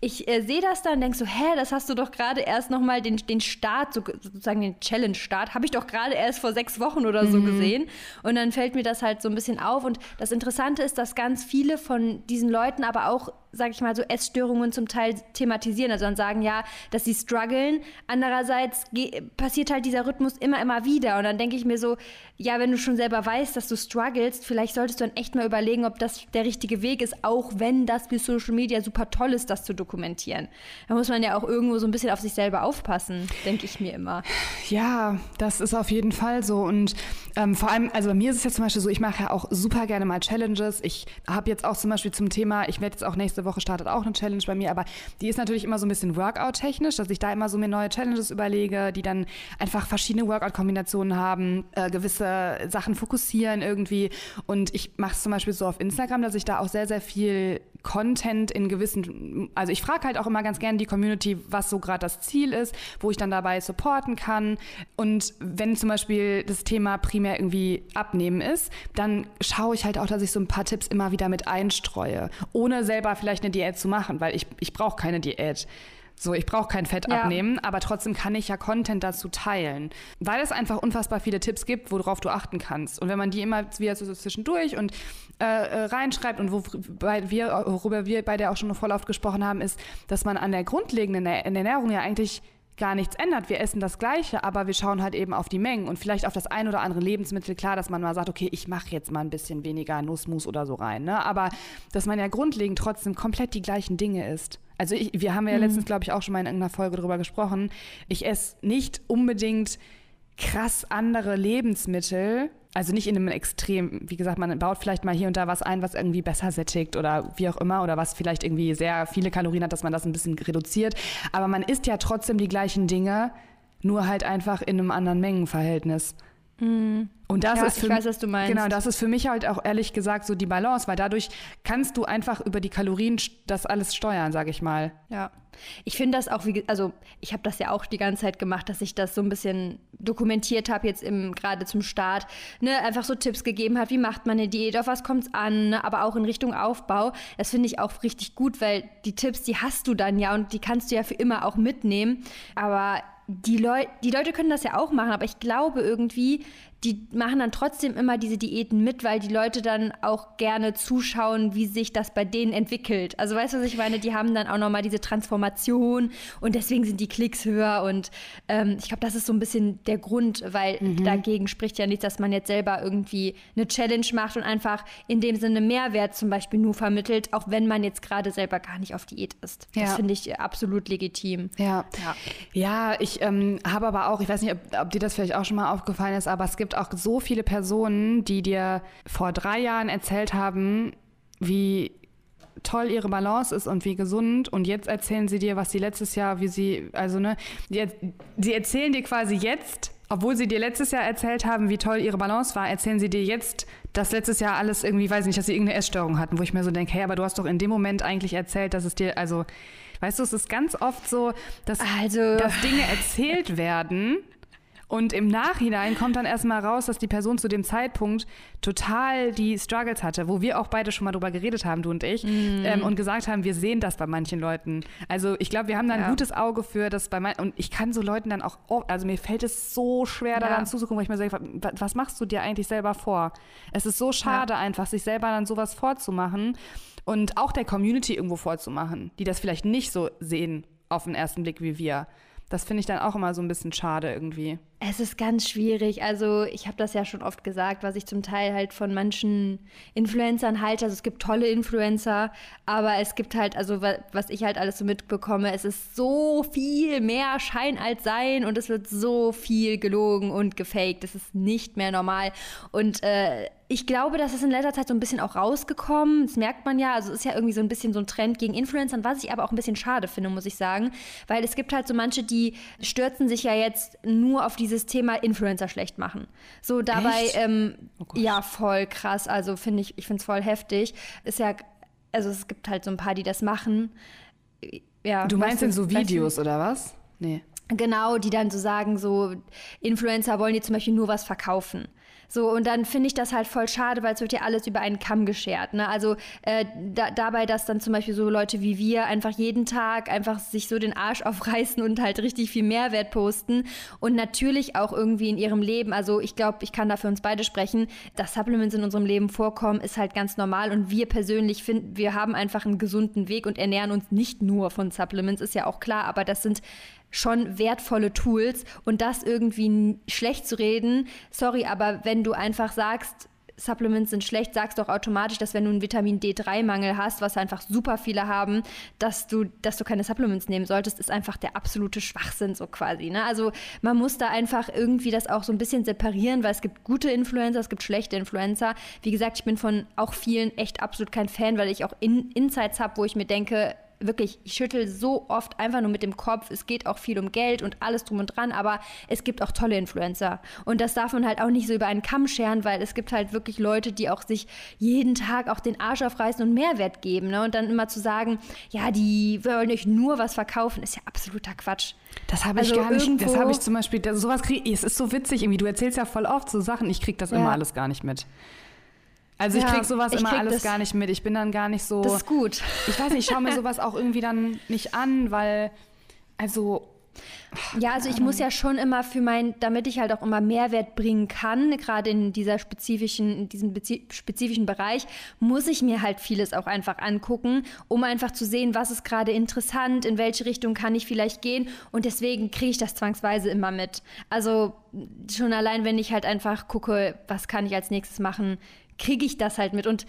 ich äh, sehe das dann und denke so, hä, das hast du doch gerade erst nochmal den, den Start, so, sozusagen den Challenge-Start, habe ich doch gerade erst vor sechs Wochen oder so mhm. gesehen. Und dann fällt mir das halt so ein bisschen auf. Und das Interessante ist, dass ganz viele von diesen Leuten aber auch sag ich mal, so Essstörungen zum Teil thematisieren. Also dann sagen ja, dass sie strugglen. Andererseits passiert halt dieser Rhythmus immer, immer wieder. Und dann denke ich mir so, ja, wenn du schon selber weißt, dass du strugglest, vielleicht solltest du dann echt mal überlegen, ob das der richtige Weg ist, auch wenn das für Social Media super toll ist, das zu dokumentieren. Da muss man ja auch irgendwo so ein bisschen auf sich selber aufpassen, denke ich mir immer. Ja, das ist auf jeden Fall so. Und ähm, vor allem, also bei mir ist es jetzt zum Beispiel so, ich mache ja auch super gerne mal Challenges. Ich habe jetzt auch zum Beispiel zum Thema, ich werde jetzt auch nächste Woche startet auch eine Challenge bei mir, aber die ist natürlich immer so ein bisschen Workout-technisch, dass ich da immer so mir neue Challenges überlege, die dann einfach verschiedene Workout-Kombinationen haben, äh, gewisse Sachen fokussieren irgendwie. Und ich mache es zum Beispiel so auf Instagram, dass ich da auch sehr, sehr viel Content in gewissen, also ich frage halt auch immer ganz gerne die Community, was so gerade das Ziel ist, wo ich dann dabei supporten kann. Und wenn zum Beispiel das Thema primär irgendwie abnehmen ist, dann schaue ich halt auch, dass ich so ein paar Tipps immer wieder mit einstreue, ohne selber vielleicht eine Diät zu machen, weil ich, ich brauche keine Diät. So, ich brauche kein Fett ja. abnehmen, aber trotzdem kann ich ja Content dazu teilen, weil es einfach unfassbar viele Tipps gibt, worauf du achten kannst. Und wenn man die immer wieder so zwischendurch und äh, äh reinschreibt und worüber wir, worüber wir beide auch schon voll oft gesprochen haben, ist, dass man an der grundlegenden Ernährung ja eigentlich gar nichts ändert. Wir essen das Gleiche, aber wir schauen halt eben auf die Mengen und vielleicht auf das ein oder andere Lebensmittel. Klar, dass man mal sagt, okay, ich mache jetzt mal ein bisschen weniger Nussmus oder so rein. Ne? Aber dass man ja grundlegend trotzdem komplett die gleichen Dinge isst. Also ich, wir haben ja mhm. letztens, glaube ich, auch schon mal in irgendeiner Folge darüber gesprochen. Ich esse nicht unbedingt krass andere Lebensmittel, also nicht in einem Extrem, wie gesagt, man baut vielleicht mal hier und da was ein, was irgendwie besser sättigt oder wie auch immer oder was vielleicht irgendwie sehr viele Kalorien hat, dass man das ein bisschen reduziert. Aber man isst ja trotzdem die gleichen Dinge, nur halt einfach in einem anderen Mengenverhältnis. Mhm. Und das ja, ist für, ich weiß, was du meinst. Genau, das ist für mich halt auch ehrlich gesagt so die Balance, weil dadurch kannst du einfach über die Kalorien das alles steuern, sage ich mal. Ja. Ich finde das auch, wie, also ich habe das ja auch die ganze Zeit gemacht, dass ich das so ein bisschen dokumentiert habe, jetzt gerade zum Start, ne, einfach so Tipps gegeben hat, wie macht man eine Diät, auf was kommt es an, ne, aber auch in Richtung Aufbau. Das finde ich auch richtig gut, weil die Tipps, die hast du dann ja und die kannst du ja für immer auch mitnehmen. Aber die, Leu die Leute können das ja auch machen, aber ich glaube irgendwie, die machen dann trotzdem immer diese Diäten mit, weil die Leute dann auch gerne zuschauen, wie sich das bei denen entwickelt. Also weißt du, was ich meine? Die haben dann auch nochmal diese Transformation und deswegen sind die Klicks höher und ähm, ich glaube, das ist so ein bisschen der Grund, weil mhm. dagegen spricht ja nichts, dass man jetzt selber irgendwie eine Challenge macht und einfach in dem Sinne Mehrwert zum Beispiel nur vermittelt, auch wenn man jetzt gerade selber gar nicht auf Diät ist. Ja. Das finde ich absolut legitim. Ja, ja. ja ich ähm, habe aber auch, ich weiß nicht, ob, ob dir das vielleicht auch schon mal aufgefallen ist, aber es gibt auch so viele Personen, die dir vor drei Jahren erzählt haben, wie toll ihre Balance ist und wie gesund und jetzt erzählen sie dir, was sie letztes Jahr, wie sie, also ne, die, die erzählen dir quasi jetzt, obwohl sie dir letztes Jahr erzählt haben, wie toll ihre Balance war, erzählen sie dir jetzt, dass letztes Jahr alles irgendwie, weiß nicht, dass sie irgendeine Essstörung hatten, wo ich mir so denke, hey, aber du hast doch in dem Moment eigentlich erzählt, dass es dir, also, weißt du, es ist ganz oft so, dass, also. dass Dinge erzählt (laughs) werden, und im Nachhinein kommt dann erstmal raus, dass die Person zu dem Zeitpunkt total die Struggles hatte, wo wir auch beide schon mal drüber geredet haben, du und ich, mm. ähm, und gesagt haben, wir sehen das bei manchen Leuten. Also ich glaube, wir haben da ein ja. gutes Auge für das bei manchen, und ich kann so Leuten dann auch, also mir fällt es so schwer, ja. daran zuzugucken, weil ich mir sage, was machst du dir eigentlich selber vor? Es ist so schade ja. einfach, sich selber dann sowas vorzumachen und auch der Community irgendwo vorzumachen, die das vielleicht nicht so sehen auf den ersten Blick wie wir. Das finde ich dann auch immer so ein bisschen schade irgendwie. Es ist ganz schwierig. Also ich habe das ja schon oft gesagt, was ich zum Teil halt von manchen Influencern halte. Also es gibt tolle Influencer, aber es gibt halt, also was ich halt alles so mitbekomme, es ist so viel mehr Schein als Sein und es wird so viel gelogen und gefaked. Das ist nicht mehr normal. Und äh, ich glaube, das ist in letzter Zeit so ein bisschen auch rausgekommen. Das merkt man ja. Also es ist ja irgendwie so ein bisschen so ein Trend gegen Influencern, was ich aber auch ein bisschen schade finde, muss ich sagen. Weil es gibt halt so manche, die stürzen sich ja jetzt nur auf diese dieses Thema Influencer schlecht machen. So dabei, ähm, oh ja, voll krass. Also finde ich, ich finde es voll heftig. Ist ja, also es gibt halt so ein paar, die das machen. Ja, du meinst denn so Videos oder was? Nee. Genau, die dann so sagen, so Influencer wollen dir zum Beispiel nur was verkaufen. So, und dann finde ich das halt voll schade, weil es wird ja alles über einen Kamm geschert. Ne? Also äh, da, dabei, dass dann zum Beispiel so Leute wie wir einfach jeden Tag einfach sich so den Arsch aufreißen und halt richtig viel Mehrwert posten und natürlich auch irgendwie in ihrem Leben, also ich glaube, ich kann da für uns beide sprechen, dass Supplements in unserem Leben vorkommen, ist halt ganz normal und wir persönlich finden, wir haben einfach einen gesunden Weg und ernähren uns nicht nur von Supplements, ist ja auch klar, aber das sind schon wertvolle Tools und das irgendwie schlecht zu reden, sorry, aber wenn du einfach sagst, Supplements sind schlecht, sagst du auch automatisch, dass wenn du einen Vitamin D3-Mangel hast, was einfach super viele haben, dass du, dass du keine Supplements nehmen solltest, ist einfach der absolute Schwachsinn so quasi. Ne? Also man muss da einfach irgendwie das auch so ein bisschen separieren, weil es gibt gute Influencer, es gibt schlechte Influencer. Wie gesagt, ich bin von auch vielen echt absolut kein Fan, weil ich auch in Insights habe, wo ich mir denke, wirklich, ich schüttel so oft einfach nur mit dem Kopf. Es geht auch viel um Geld und alles drum und dran, aber es gibt auch tolle Influencer. Und das darf man halt auch nicht so über einen Kamm scheren, weil es gibt halt wirklich Leute, die auch sich jeden Tag auch den Arsch aufreißen und Mehrwert geben. Ne? Und dann immer zu sagen, ja, die wollen euch nur was verkaufen, ist ja absoluter Quatsch. Das habe ich also gar nicht. Das habe ich zum Beispiel, das, sowas kriege ich. Es ist so witzig irgendwie. Du erzählst ja voll oft so Sachen. Ich kriege das ja. immer alles gar nicht mit. Also ich ja, krieg sowas ich immer krieg alles gar nicht mit. Ich bin dann gar nicht so. Das ist gut. Ich weiß nicht, ich schaue mir (laughs) sowas auch irgendwie dann nicht an, weil, also. Ja, also ich muss ja schon immer für mein, damit ich halt auch immer Mehrwert bringen kann, gerade in dieser spezifischen, in diesem spezifischen Bereich, muss ich mir halt vieles auch einfach angucken, um einfach zu sehen, was ist gerade interessant, in welche Richtung kann ich vielleicht gehen. Und deswegen kriege ich das zwangsweise immer mit. Also schon allein, wenn ich halt einfach gucke, was kann ich als nächstes machen, kriege ich das halt mit. Und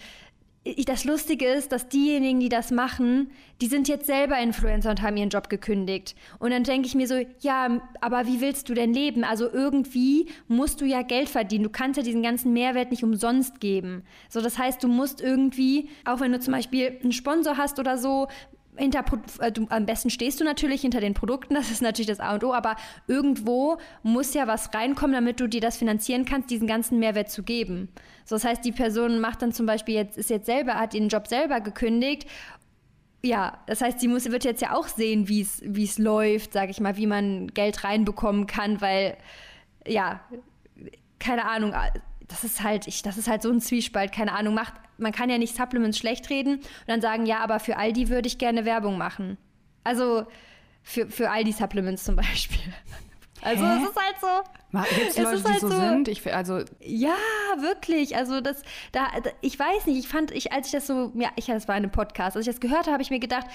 das Lustige ist, dass diejenigen, die das machen, die sind jetzt selber Influencer und haben ihren Job gekündigt. Und dann denke ich mir so, ja, aber wie willst du denn leben? Also irgendwie musst du ja Geld verdienen. Du kannst ja diesen ganzen Mehrwert nicht umsonst geben. So, das heißt, du musst irgendwie, auch wenn du zum Beispiel einen Sponsor hast oder so, hinter, du, am besten stehst du natürlich hinter den Produkten, (laughs) das ist natürlich das A und O, aber irgendwo muss ja was reinkommen, damit du dir das finanzieren kannst, diesen ganzen Mehrwert zu geben. So, das heißt, die Person macht dann zum Beispiel jetzt, ist jetzt selber, hat den Job selber gekündigt. Ja, das heißt, sie muss, wird jetzt ja auch sehen, wie es läuft, sage ich mal, wie man Geld reinbekommen kann, weil, ja, keine Ahnung, das ist halt, ich, das ist halt so ein Zwiespalt, keine Ahnung, macht, man kann ja nicht Supplements schlecht reden und dann sagen, ja, aber für Aldi würde ich gerne Werbung machen. Also für, für Aldi Supplements zum Beispiel. (laughs) Also Hä? es ist halt so. Gibt es Leute, die halt so, so sind? Ich, also ja, wirklich. Also das, da, ich weiß nicht. Ich fand, ich, als ich das so, ja, ich, das war in einem Podcast, als ich das gehört habe, habe ich mir gedacht,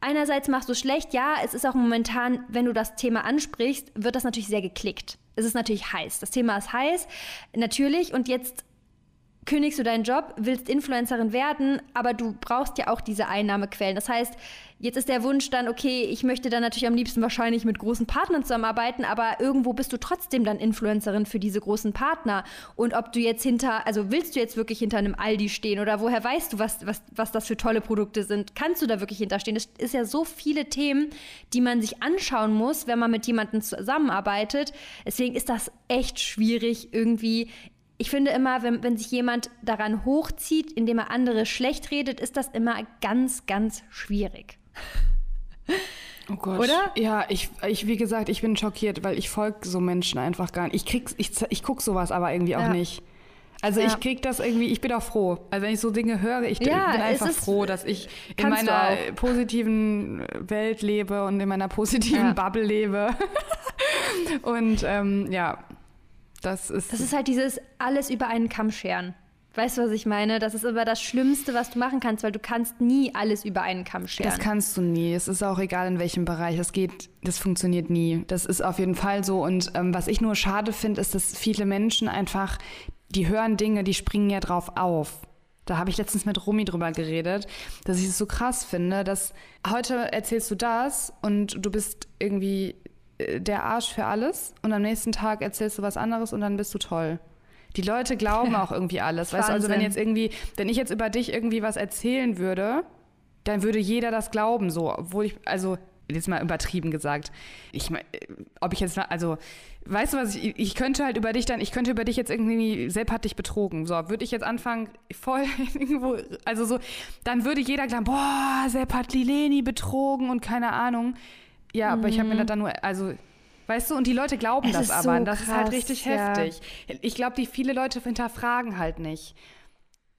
einerseits machst du schlecht, ja, es ist auch momentan, wenn du das Thema ansprichst, wird das natürlich sehr geklickt. Es ist natürlich heiß. Das Thema ist heiß, natürlich. Und jetzt kündigst du deinen Job, willst Influencerin werden, aber du brauchst ja auch diese Einnahmequellen. Das heißt, jetzt ist der Wunsch dann, okay, ich möchte dann natürlich am liebsten wahrscheinlich mit großen Partnern zusammenarbeiten, aber irgendwo bist du trotzdem dann Influencerin für diese großen Partner. Und ob du jetzt hinter, also willst du jetzt wirklich hinter einem Aldi stehen oder woher weißt du, was, was, was das für tolle Produkte sind? Kannst du da wirklich hinterstehen? Es ist ja so viele Themen, die man sich anschauen muss, wenn man mit jemandem zusammenarbeitet. Deswegen ist das echt schwierig, irgendwie ich finde immer, wenn, wenn sich jemand daran hochzieht, indem er andere schlecht redet, ist das immer ganz, ganz schwierig. Oh Gott. Oder? Ja, ich, ich, wie gesagt, ich bin schockiert, weil ich folge so Menschen einfach gar nicht. Ich, krieg, ich, ich gucke sowas aber irgendwie auch ja. nicht. Also ja. ich krieg das irgendwie, ich bin auch froh. Also wenn ich so Dinge höre, ich ja, bin einfach froh, dass ich in meiner positiven Welt lebe und in meiner positiven. Bubble lebe. (laughs) und ähm, ja, das ist. Das ist halt dieses alles über einen Kamm scheren. Weißt du, was ich meine? Das ist aber das Schlimmste, was du machen kannst, weil du kannst nie alles über einen Kamm scheren. Das kannst du nie. Es ist auch egal, in welchem Bereich. Das geht, das funktioniert nie. Das ist auf jeden Fall so. Und ähm, was ich nur schade finde, ist, dass viele Menschen einfach, die hören Dinge, die springen ja drauf auf. Da habe ich letztens mit Romy drüber geredet, dass ich es so krass finde, dass heute erzählst du das und du bist irgendwie der Arsch für alles und am nächsten Tag erzählst du was anderes und dann bist du toll. Die Leute glauben auch irgendwie alles. Weißt du, also wenn jetzt irgendwie, wenn ich jetzt über dich irgendwie was erzählen würde, dann würde jeder das glauben, so, obwohl ich, also jetzt mal übertrieben gesagt. Ich meine, ob ich jetzt, also, weißt du was, ich, ich könnte halt über dich dann, ich könnte über dich jetzt irgendwie, Sepp hat dich betrogen. So, würde ich jetzt anfangen, voll (laughs) irgendwo, also so, dann würde jeder glauben, boah, Sepp hat Lileni betrogen und keine Ahnung. Ja, aber ich habe mir mhm. das dann nur, also Weißt du, und die Leute glauben Es das aber. so das ist halt krass, richtig ja. heftig. Ich glaube, die viele Leute hinterfragen halt nicht.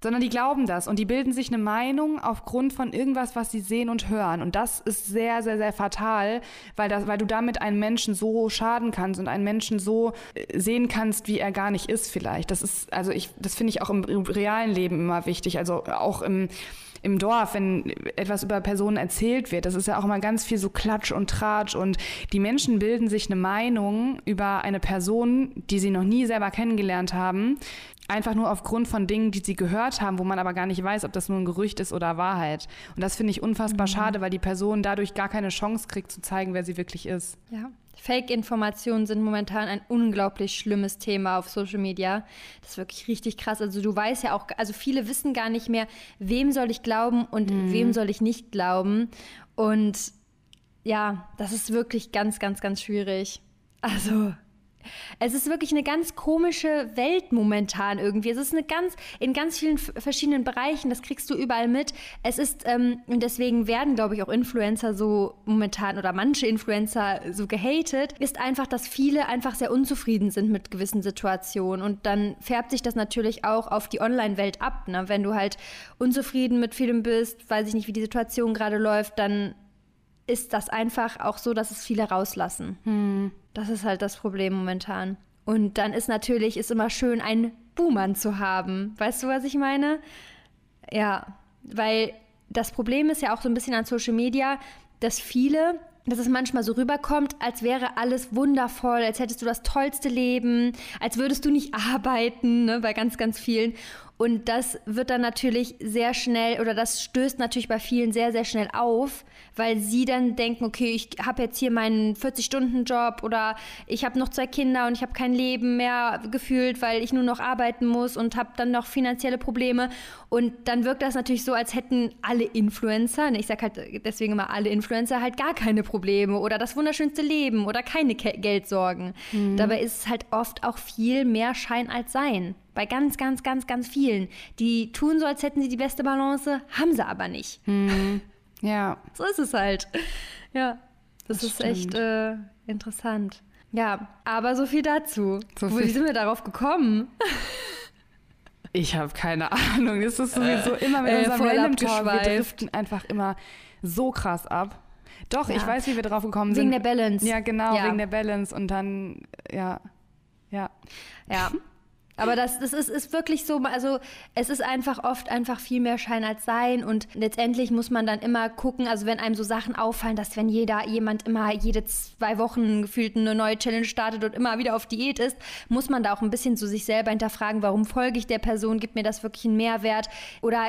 Sondern die glauben das und die bilden sich eine Meinung aufgrund von irgendwas, was sie sehen und hören. Und das ist sehr, sehr, sehr fatal, weil, das, weil du damit einen Menschen so schaden kannst und einen Menschen so äh, sehen kannst, wie er gar nicht ist, vielleicht. Das ist, also ich, das finde ich auch im, im realen Leben immer wichtig. Also auch im, im Dorf, wenn etwas über Personen erzählt wird, das ist ja auch immer ganz viel so Klatsch und Tratsch und die Menschen bilden sich eine Meinung über eine Person, die sie noch nie selber kennengelernt haben, einfach nur aufgrund von Dingen, die sie gehört haben, wo man aber gar nicht weiß, ob das nur ein Gerücht ist oder Wahrheit. Und das finde ich unfassbar schade, weil die Person dadurch gar keine Chance kriegt zu zeigen, wer sie wirklich ist. Ja. Fake-Informationen sind momentan ein unglaublich schlimmes Thema auf Social Media. Das ist wirklich richtig krass. Also du weißt ja auch, also viele wissen gar nicht mehr, wem soll ich glauben und wem soll ich nicht glauben. Und ja, das ist wirklich ganz, ganz, ganz schwierig. Also es ist wirklich eine ganz komische Welt momentan irgendwie. Es ist eine ganz, in ganz vielen verschiedenen Bereichen, das kriegst du überall mit. Es ist, ähm, und deswegen werden, glaube ich, auch Influencer so momentan oder manche Influencer so gehatet, ist einfach, dass viele einfach sehr unzufrieden sind mit gewissen Situationen. Und dann färbt sich das natürlich auch auf die Online-Welt ab. Ne? Wenn du halt unzufrieden mit vielem bist, weiß ich nicht, wie die Situation gerade läuft, dann ist das einfach auch so, dass es viele rauslassen. Das ist halt das Problem momentan. Und dann ist natürlich, ist immer schön, einen Buhmann zu haben. Weißt du, was ich meine? Ja, weil das Problem ist ja auch so ein bisschen an Social Media, dass viele, dass es manchmal so rüberkommt, als wäre alles wundervoll, als hättest du das tollste Leben, als würdest du nicht (laughs) arbeiten, ne, bei ganz, ganz vielen. Und das wird dann natürlich sehr schnell, oder das stößt natürlich bei vielen sehr, sehr schnell auf, weil sie dann denken, okay, ich habe jetzt hier meinen 40-Stunden-Job oder ich habe noch zwei Kinder und ich habe kein Leben mehr gefühlt, weil ich nur noch arbeiten muss und habe dann noch finanzielle Probleme. Und dann wirkt das natürlich so, als hätten alle Influencer, ne, ich sage halt deswegen immer alle Influencer, halt gar keine Probleme oder das wunderschönste Leben oder keine Ke Geldsorgen. Dabei ist es halt oft auch viel mehr Schein als Sein. Bei ganz, ganz, ganz, ganz vielen. Die tun so, als hätten sie die beste Balance, haben sie aber nicht. (laughs) Ja. So ist es halt. Ja, das, Das ist echt stimmt. äh, interessant. Ja, aber so viel dazu. So viel- Wie sind wir darauf gekommen? (laughs) Ich habe keine Ahnung. Es ist sowieso immer mit äh, unserem Random Talk. Wir driften einfach immer so krass ab. Doch, Ja. ich weiß, wie wir drauf gekommen Wegen sind. der Balance. Ja, genau, Ja. wegen der Balance. Und dann, ja, ja. Ja. (laughs) Aber das, das ist, ist wirklich so, also es ist einfach oft einfach viel mehr Schein als Sein und letztendlich muss man dann immer gucken, also wenn einem so Sachen auffallen, dass wenn jeder, jemand immer jede zwei Wochen gefühlt eine neue Challenge startet und immer wieder auf Diät ist, muss man da auch ein bisschen zu sich selber hinterfragen, warum folge ich der Person, gibt mir das wirklich einen Mehrwert? Oder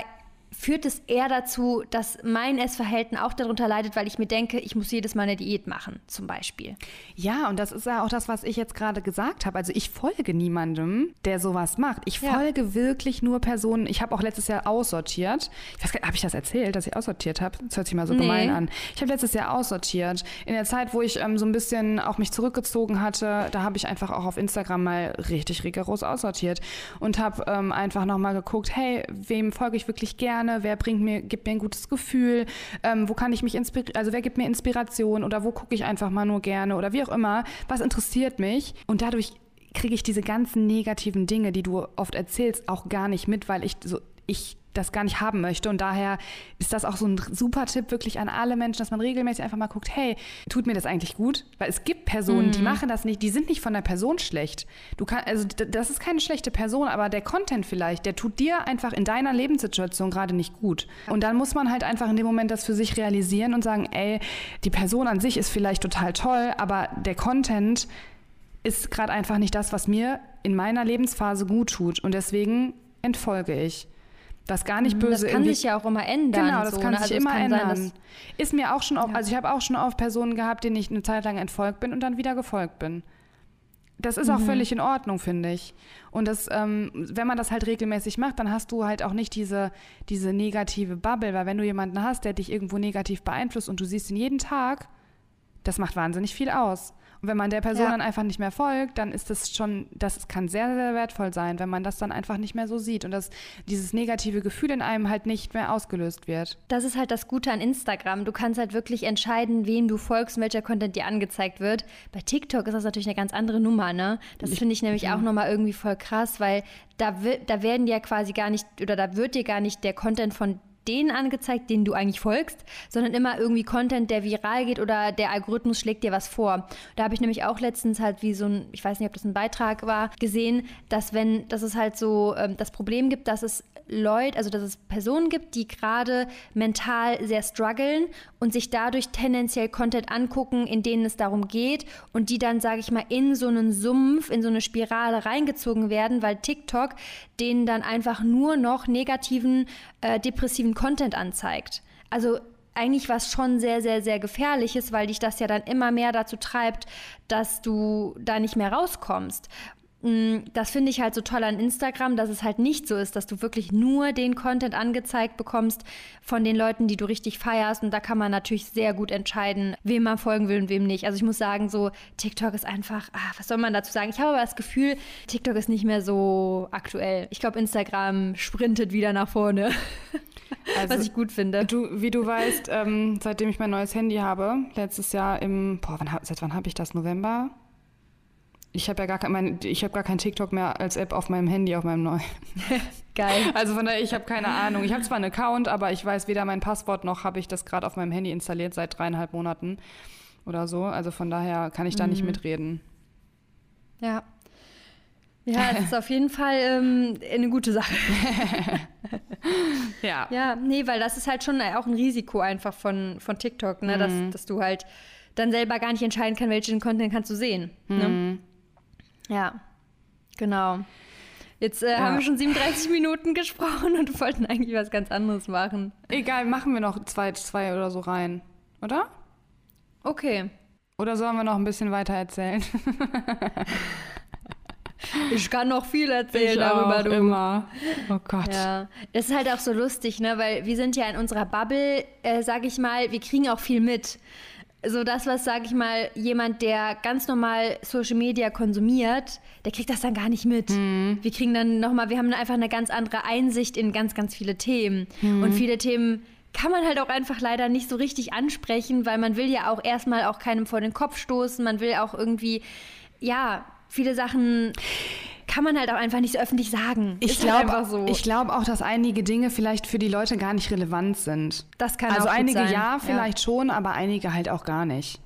führt es eher dazu, dass mein Essverhalten auch darunter leidet, weil ich mir denke, ich muss jedes Mal eine Diät machen, zum Beispiel. Ja, und das ist ja auch das, was ich jetzt gerade gesagt habe. Also ich folge niemandem, der sowas macht. Ich Ja. folge wirklich nur Personen. Ich habe auch letztes Jahr aussortiert. Ich weiß gar nicht, habe ich das erzählt, dass ich aussortiert habe? Das hört sich mal so Nee. gemein an. Ich habe letztes Jahr aussortiert. In der Zeit, wo ich ähm, so ein bisschen auch mich zurückgezogen hatte, da habe ich einfach auch auf Instagram mal richtig rigoros aussortiert und habe ähm, einfach nochmal geguckt, hey, wem folge ich wirklich gerne? Wer bringt mir, gibt mir ein gutes Gefühl? Ähm, wo kann ich mich inspirieren? Also wer gibt mir Inspiration? Oder wo gucke ich einfach mal nur gerne? Oder wie auch immer. Was interessiert mich? Und dadurch kriege ich diese ganzen negativen Dinge, die du oft erzählst, auch gar nicht mit, weil ich so, ich das gar nicht haben möchte. Und daher ist das auch so ein super Tipp wirklich an alle Menschen, dass man regelmäßig einfach mal guckt, hey, tut mir das eigentlich gut? Weil es gibt Personen, die machen das nicht, die sind nicht von der Person schlecht. Du kannst, also das ist keine schlechte Person, aber der Content vielleicht, der tut dir einfach in deiner Lebenssituation gerade nicht gut. Und dann muss man halt einfach in dem Moment das für sich realisieren und sagen, ey, die Person an sich ist vielleicht total toll, aber der Content ist gerade einfach nicht das, was mir in meiner Lebensphase gut tut. Und deswegen entfolge ich. Was gar nicht böse Mhm, Das kann sich ja auch immer ändern. Genau, das so, kann ne? sich Also immer kann ändern. Sein, ist mir auch schon auf, Ja. also ich habe auch schon auf Personen gehabt, denen ich eine Zeit lang entfolgt bin und dann wieder gefolgt bin. Das ist auch Mhm. völlig in Ordnung, finde ich. Und das, ähm, wenn man das halt regelmäßig macht, dann hast du halt auch nicht diese, diese negative Bubble, weil wenn du jemanden hast, der dich irgendwo negativ beeinflusst und du siehst ihn jeden Tag, das macht wahnsinnig viel aus. Wenn man der Person Ja. dann einfach nicht mehr folgt, dann ist das schon, das kann sehr, sehr wertvoll sein, wenn man das dann einfach nicht mehr so sieht und dass dieses negative Gefühl in einem halt nicht mehr ausgelöst wird. Das ist halt das Gute an Instagram. Du kannst halt wirklich entscheiden, wem du folgst welcher Content dir angezeigt wird. Bei TikTok ist das natürlich eine ganz andere Nummer, ne? Das finde ich nämlich auch nochmal irgendwie voll krass, weil da, da werden dir quasi gar nicht, oder da wird dir gar nicht der Content von denen angezeigt, denen du eigentlich folgst, sondern immer irgendwie Content, der viral geht oder der Algorithmus schlägt dir was vor. Da habe ich nämlich auch letztens halt wie so ein, ich weiß nicht, ob das ein Beitrag war, gesehen, dass wenn, dass es halt so ähm, das Problem gibt, dass es Leute, also dass es Personen gibt, die gerade mental sehr strugglen und sich dadurch tendenziell Content angucken, in denen es darum geht und die dann, sage ich mal, in so einen Sumpf, in so eine Spirale reingezogen werden, weil TikTok denen dann einfach nur noch negativen, äh, depressiven Content anzeigt. Also eigentlich was schon sehr, sehr, sehr gefährliches, weil dich das ja dann immer mehr dazu treibt, dass du da nicht mehr rauskommst. Mm, Das finde ich halt so toll an Instagram, dass es halt nicht so ist, dass du wirklich nur den Content angezeigt bekommst von den Leuten, die du richtig feierst. Und da kann man natürlich sehr gut entscheiden, wem man folgen will und wem nicht. Also ich muss sagen, so TikTok ist einfach, ah, was soll man dazu sagen? Ich habe aber das Gefühl, TikTok ist nicht mehr so aktuell. Ich glaube, Instagram sprintet wieder nach vorne, (laughs) Also, was ich gut finde. Du, wie du weißt, ähm, seitdem ich mein neues Handy habe, letztes Jahr im, boah, wann, seit wann habe ich das? November? Ich habe ja gar kein, mein, ich habe gar kein TikTok mehr als App auf meinem Handy, auf meinem neuen. (laughs) Geil. Also von daher, ich habe keine Ahnung. Ich habe zwar einen Account, aber ich weiß weder mein Passwort noch habe ich das gerade auf meinem Handy installiert seit dreieinhalb Monaten oder so. Also von daher kann ich da nicht mitreden. Ja. Ja, es ist auf jeden Fall ähm, eine gute Sache. (laughs) Ja. Ja, nee, weil das ist halt schon auch ein Risiko einfach von, von TikTok, ne? dass, dass du halt dann selber gar nicht entscheiden kannst, welchen Content kannst du sehen. Ne? Ja, genau. Jetzt äh, haben wir schon 37 Minuten gesprochen und wollten eigentlich was ganz anderes machen. Egal, machen wir noch zwei, zwei oder so rein, oder? Okay. Oder sollen wir noch ein bisschen weiter erzählen? (laughs) Ich kann noch viel erzählen darüber, du. immer. Oh Gott. Ja, das ist halt auch so lustig, ne? Weil wir sind ja in unserer Bubble, äh, sag ich mal, wir kriegen auch viel mit. So das, was, sag ich mal, jemand, der ganz normal Social Media konsumiert, der kriegt das dann gar nicht mit. Wir kriegen dann nochmal, wir haben einfach eine ganz andere Einsicht in ganz, ganz viele Themen. Und viele Themen kann man halt auch einfach leider nicht so richtig ansprechen, weil man will ja auch erstmal auch keinem vor den Kopf stoßen. Man will auch irgendwie, ja, viele Sachen kann man halt auch einfach nicht so öffentlich sagen. Ich halt glaube einfach so. ich glaub auch, dass einige Dinge vielleicht für die Leute gar nicht relevant sind. Das kann also auch einige sein. ja, vielleicht schon, aber einige halt auch gar nicht.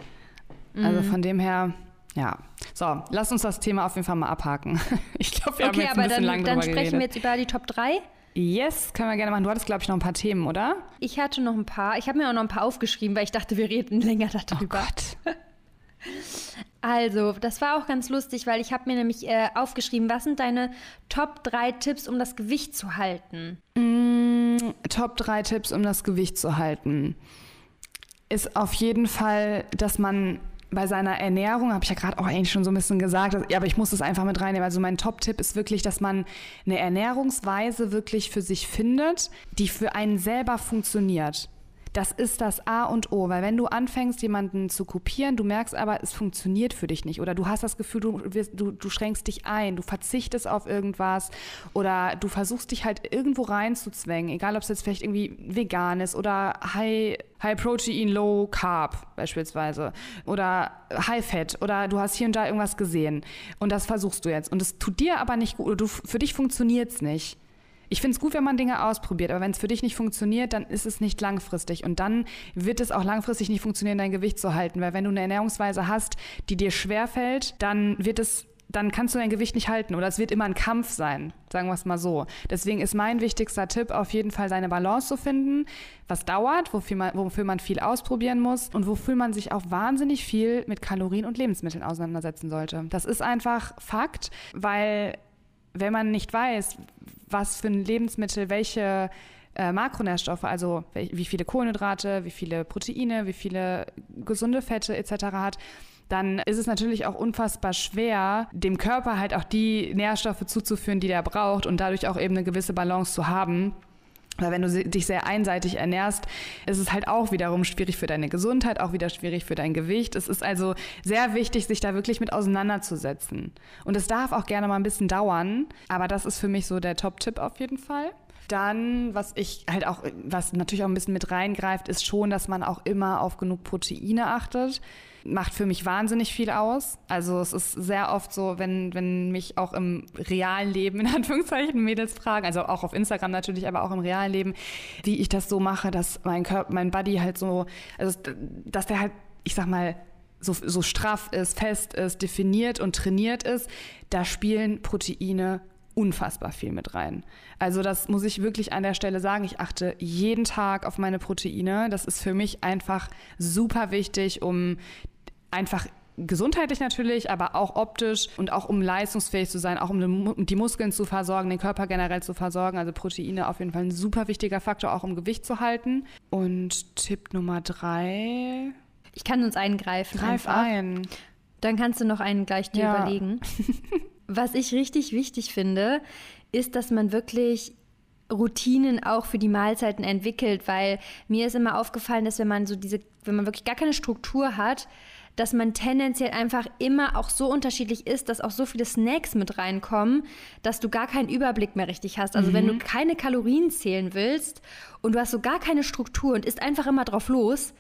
Also Mhm. von dem her, ja. So, lass uns das Thema auf jeden Fall mal abhaken. (laughs) Ich glaube, wir haben Okay, jetzt ein aber bisschen dann, lang dann drüber sprechen geredet. wir jetzt über die Top 3. Yes, können wir gerne machen. Du hattest, glaube ich, noch ein paar Themen, oder? Ich hatte noch ein paar. Ich habe mir auch noch ein paar aufgeschrieben, weil ich dachte, wir reden (laughs) länger darüber. Oh Gott. (laughs) Also, das war auch ganz lustig, weil ich habe mir nämlich äh, aufgeschrieben, was sind deine Top 3 Tipps, um das Gewicht zu halten? Top 3 Tipps, um das Gewicht zu halten. Ist auf jeden Fall, dass man bei seiner Ernährung, habe ich ja gerade auch eigentlich schon so ein bisschen gesagt, dass- ja, aber ich muss das einfach mit reinnehmen. Also mein Top-Tipp ist wirklich, dass man eine Ernährungsweise wirklich für sich findet, die für einen selber funktioniert. Das ist das A und O, weil wenn du anfängst, jemanden zu kopieren, du merkst aber, es funktioniert für dich nicht oder du hast das Gefühl, du, du, du schränkst dich ein, du verzichtest auf irgendwas oder du versuchst dich halt irgendwo reinzuzwängen, egal ob es jetzt vielleicht irgendwie vegan ist oder High, High Protein, Low Carb beispielsweise oder High Fat oder du hast hier und da irgendwas gesehen und das versuchst du jetzt und es tut dir aber nicht gut oder du, für dich funktioniert es nicht. Ich finde es gut, wenn man Dinge ausprobiert, aber wenn es für dich nicht funktioniert, dann ist es nicht langfristig. Und dann wird es auch langfristig nicht funktionieren, dein Gewicht zu halten. Weil wenn du eine Ernährungsweise hast, die dir schwerfällt, dann wird es, dann kannst du dein Gewicht nicht halten. Oder es wird immer ein Kampf sein, sagen wir es mal so. Deswegen ist mein wichtigster Tipp auf jeden Fall, seine Balance zu finden, was dauert, wofür man, wofür man viel ausprobieren muss und wofür man sich auch wahnsinnig viel mit Kalorien und Lebensmitteln auseinandersetzen sollte. Das ist einfach Fakt, weil wenn man nicht weiß, was für ein Lebensmittel welche äh, Makronährstoffe, also wie viele Kohlenhydrate, wie viele Proteine, wie viele gesunde Fette etc. hat, dann ist es natürlich auch unfassbar schwer, dem Körper halt auch die Nährstoffe zuzuführen, die der braucht und dadurch auch eben eine gewisse Balance zu haben. Weil wenn du dich sehr einseitig ernährst, ist es halt auch wiederum schwierig für deine Gesundheit, auch wieder schwierig für dein Gewicht. Es ist also sehr wichtig, sich da wirklich mit auseinanderzusetzen. Und es darf auch gerne mal ein bisschen dauern, aber das ist für mich so der Top-Tipp auf jeden Fall. Dann, was ich halt auch, was natürlich auch ein bisschen mit reingreift, ist schon, dass man auch immer auf genug Proteine achtet macht für mich wahnsinnig viel aus. Also es ist sehr oft so, wenn, wenn mich auch im realen Leben, in (laughs) Anführungszeichen, Mädels fragen, also auch auf Instagram natürlich, aber auch im realen Leben, wie ich das so mache, dass mein Körper, mein Body halt so, also dass der halt, ich sag mal, so, so straff ist, fest ist, definiert und trainiert ist, da spielen Proteine unfassbar viel mit rein. Also das muss ich wirklich an der Stelle sagen. Ich achte jeden Tag auf meine Proteine. Das ist für mich einfach super wichtig, um einfach gesundheitlich natürlich, aber auch optisch und auch um leistungsfähig zu sein, auch um die Muskeln zu versorgen, den Körper generell zu versorgen. Also Proteine auf jeden Fall ein super wichtiger Faktor, auch um Gewicht zu halten. Und Tipp Nummer drei. Ich kann uns eingreifen. Greif einfach. ein. Dann kannst du noch einen gleich dir ja. überlegen. (laughs) Was ich richtig wichtig finde, ist, dass man wirklich Routinen auch für die Mahlzeiten entwickelt, weil mir ist immer aufgefallen, dass wenn man so diese, wenn man wirklich gar keine Struktur hat, dass man tendenziell einfach immer auch so unterschiedlich ist, dass auch so viele Snacks mit reinkommen, dass du gar keinen Überblick mehr richtig hast. Also mhm. wenn du mhm. keine Kalorien zählen willst und du hast so gar keine Struktur und isst einfach immer drauf los,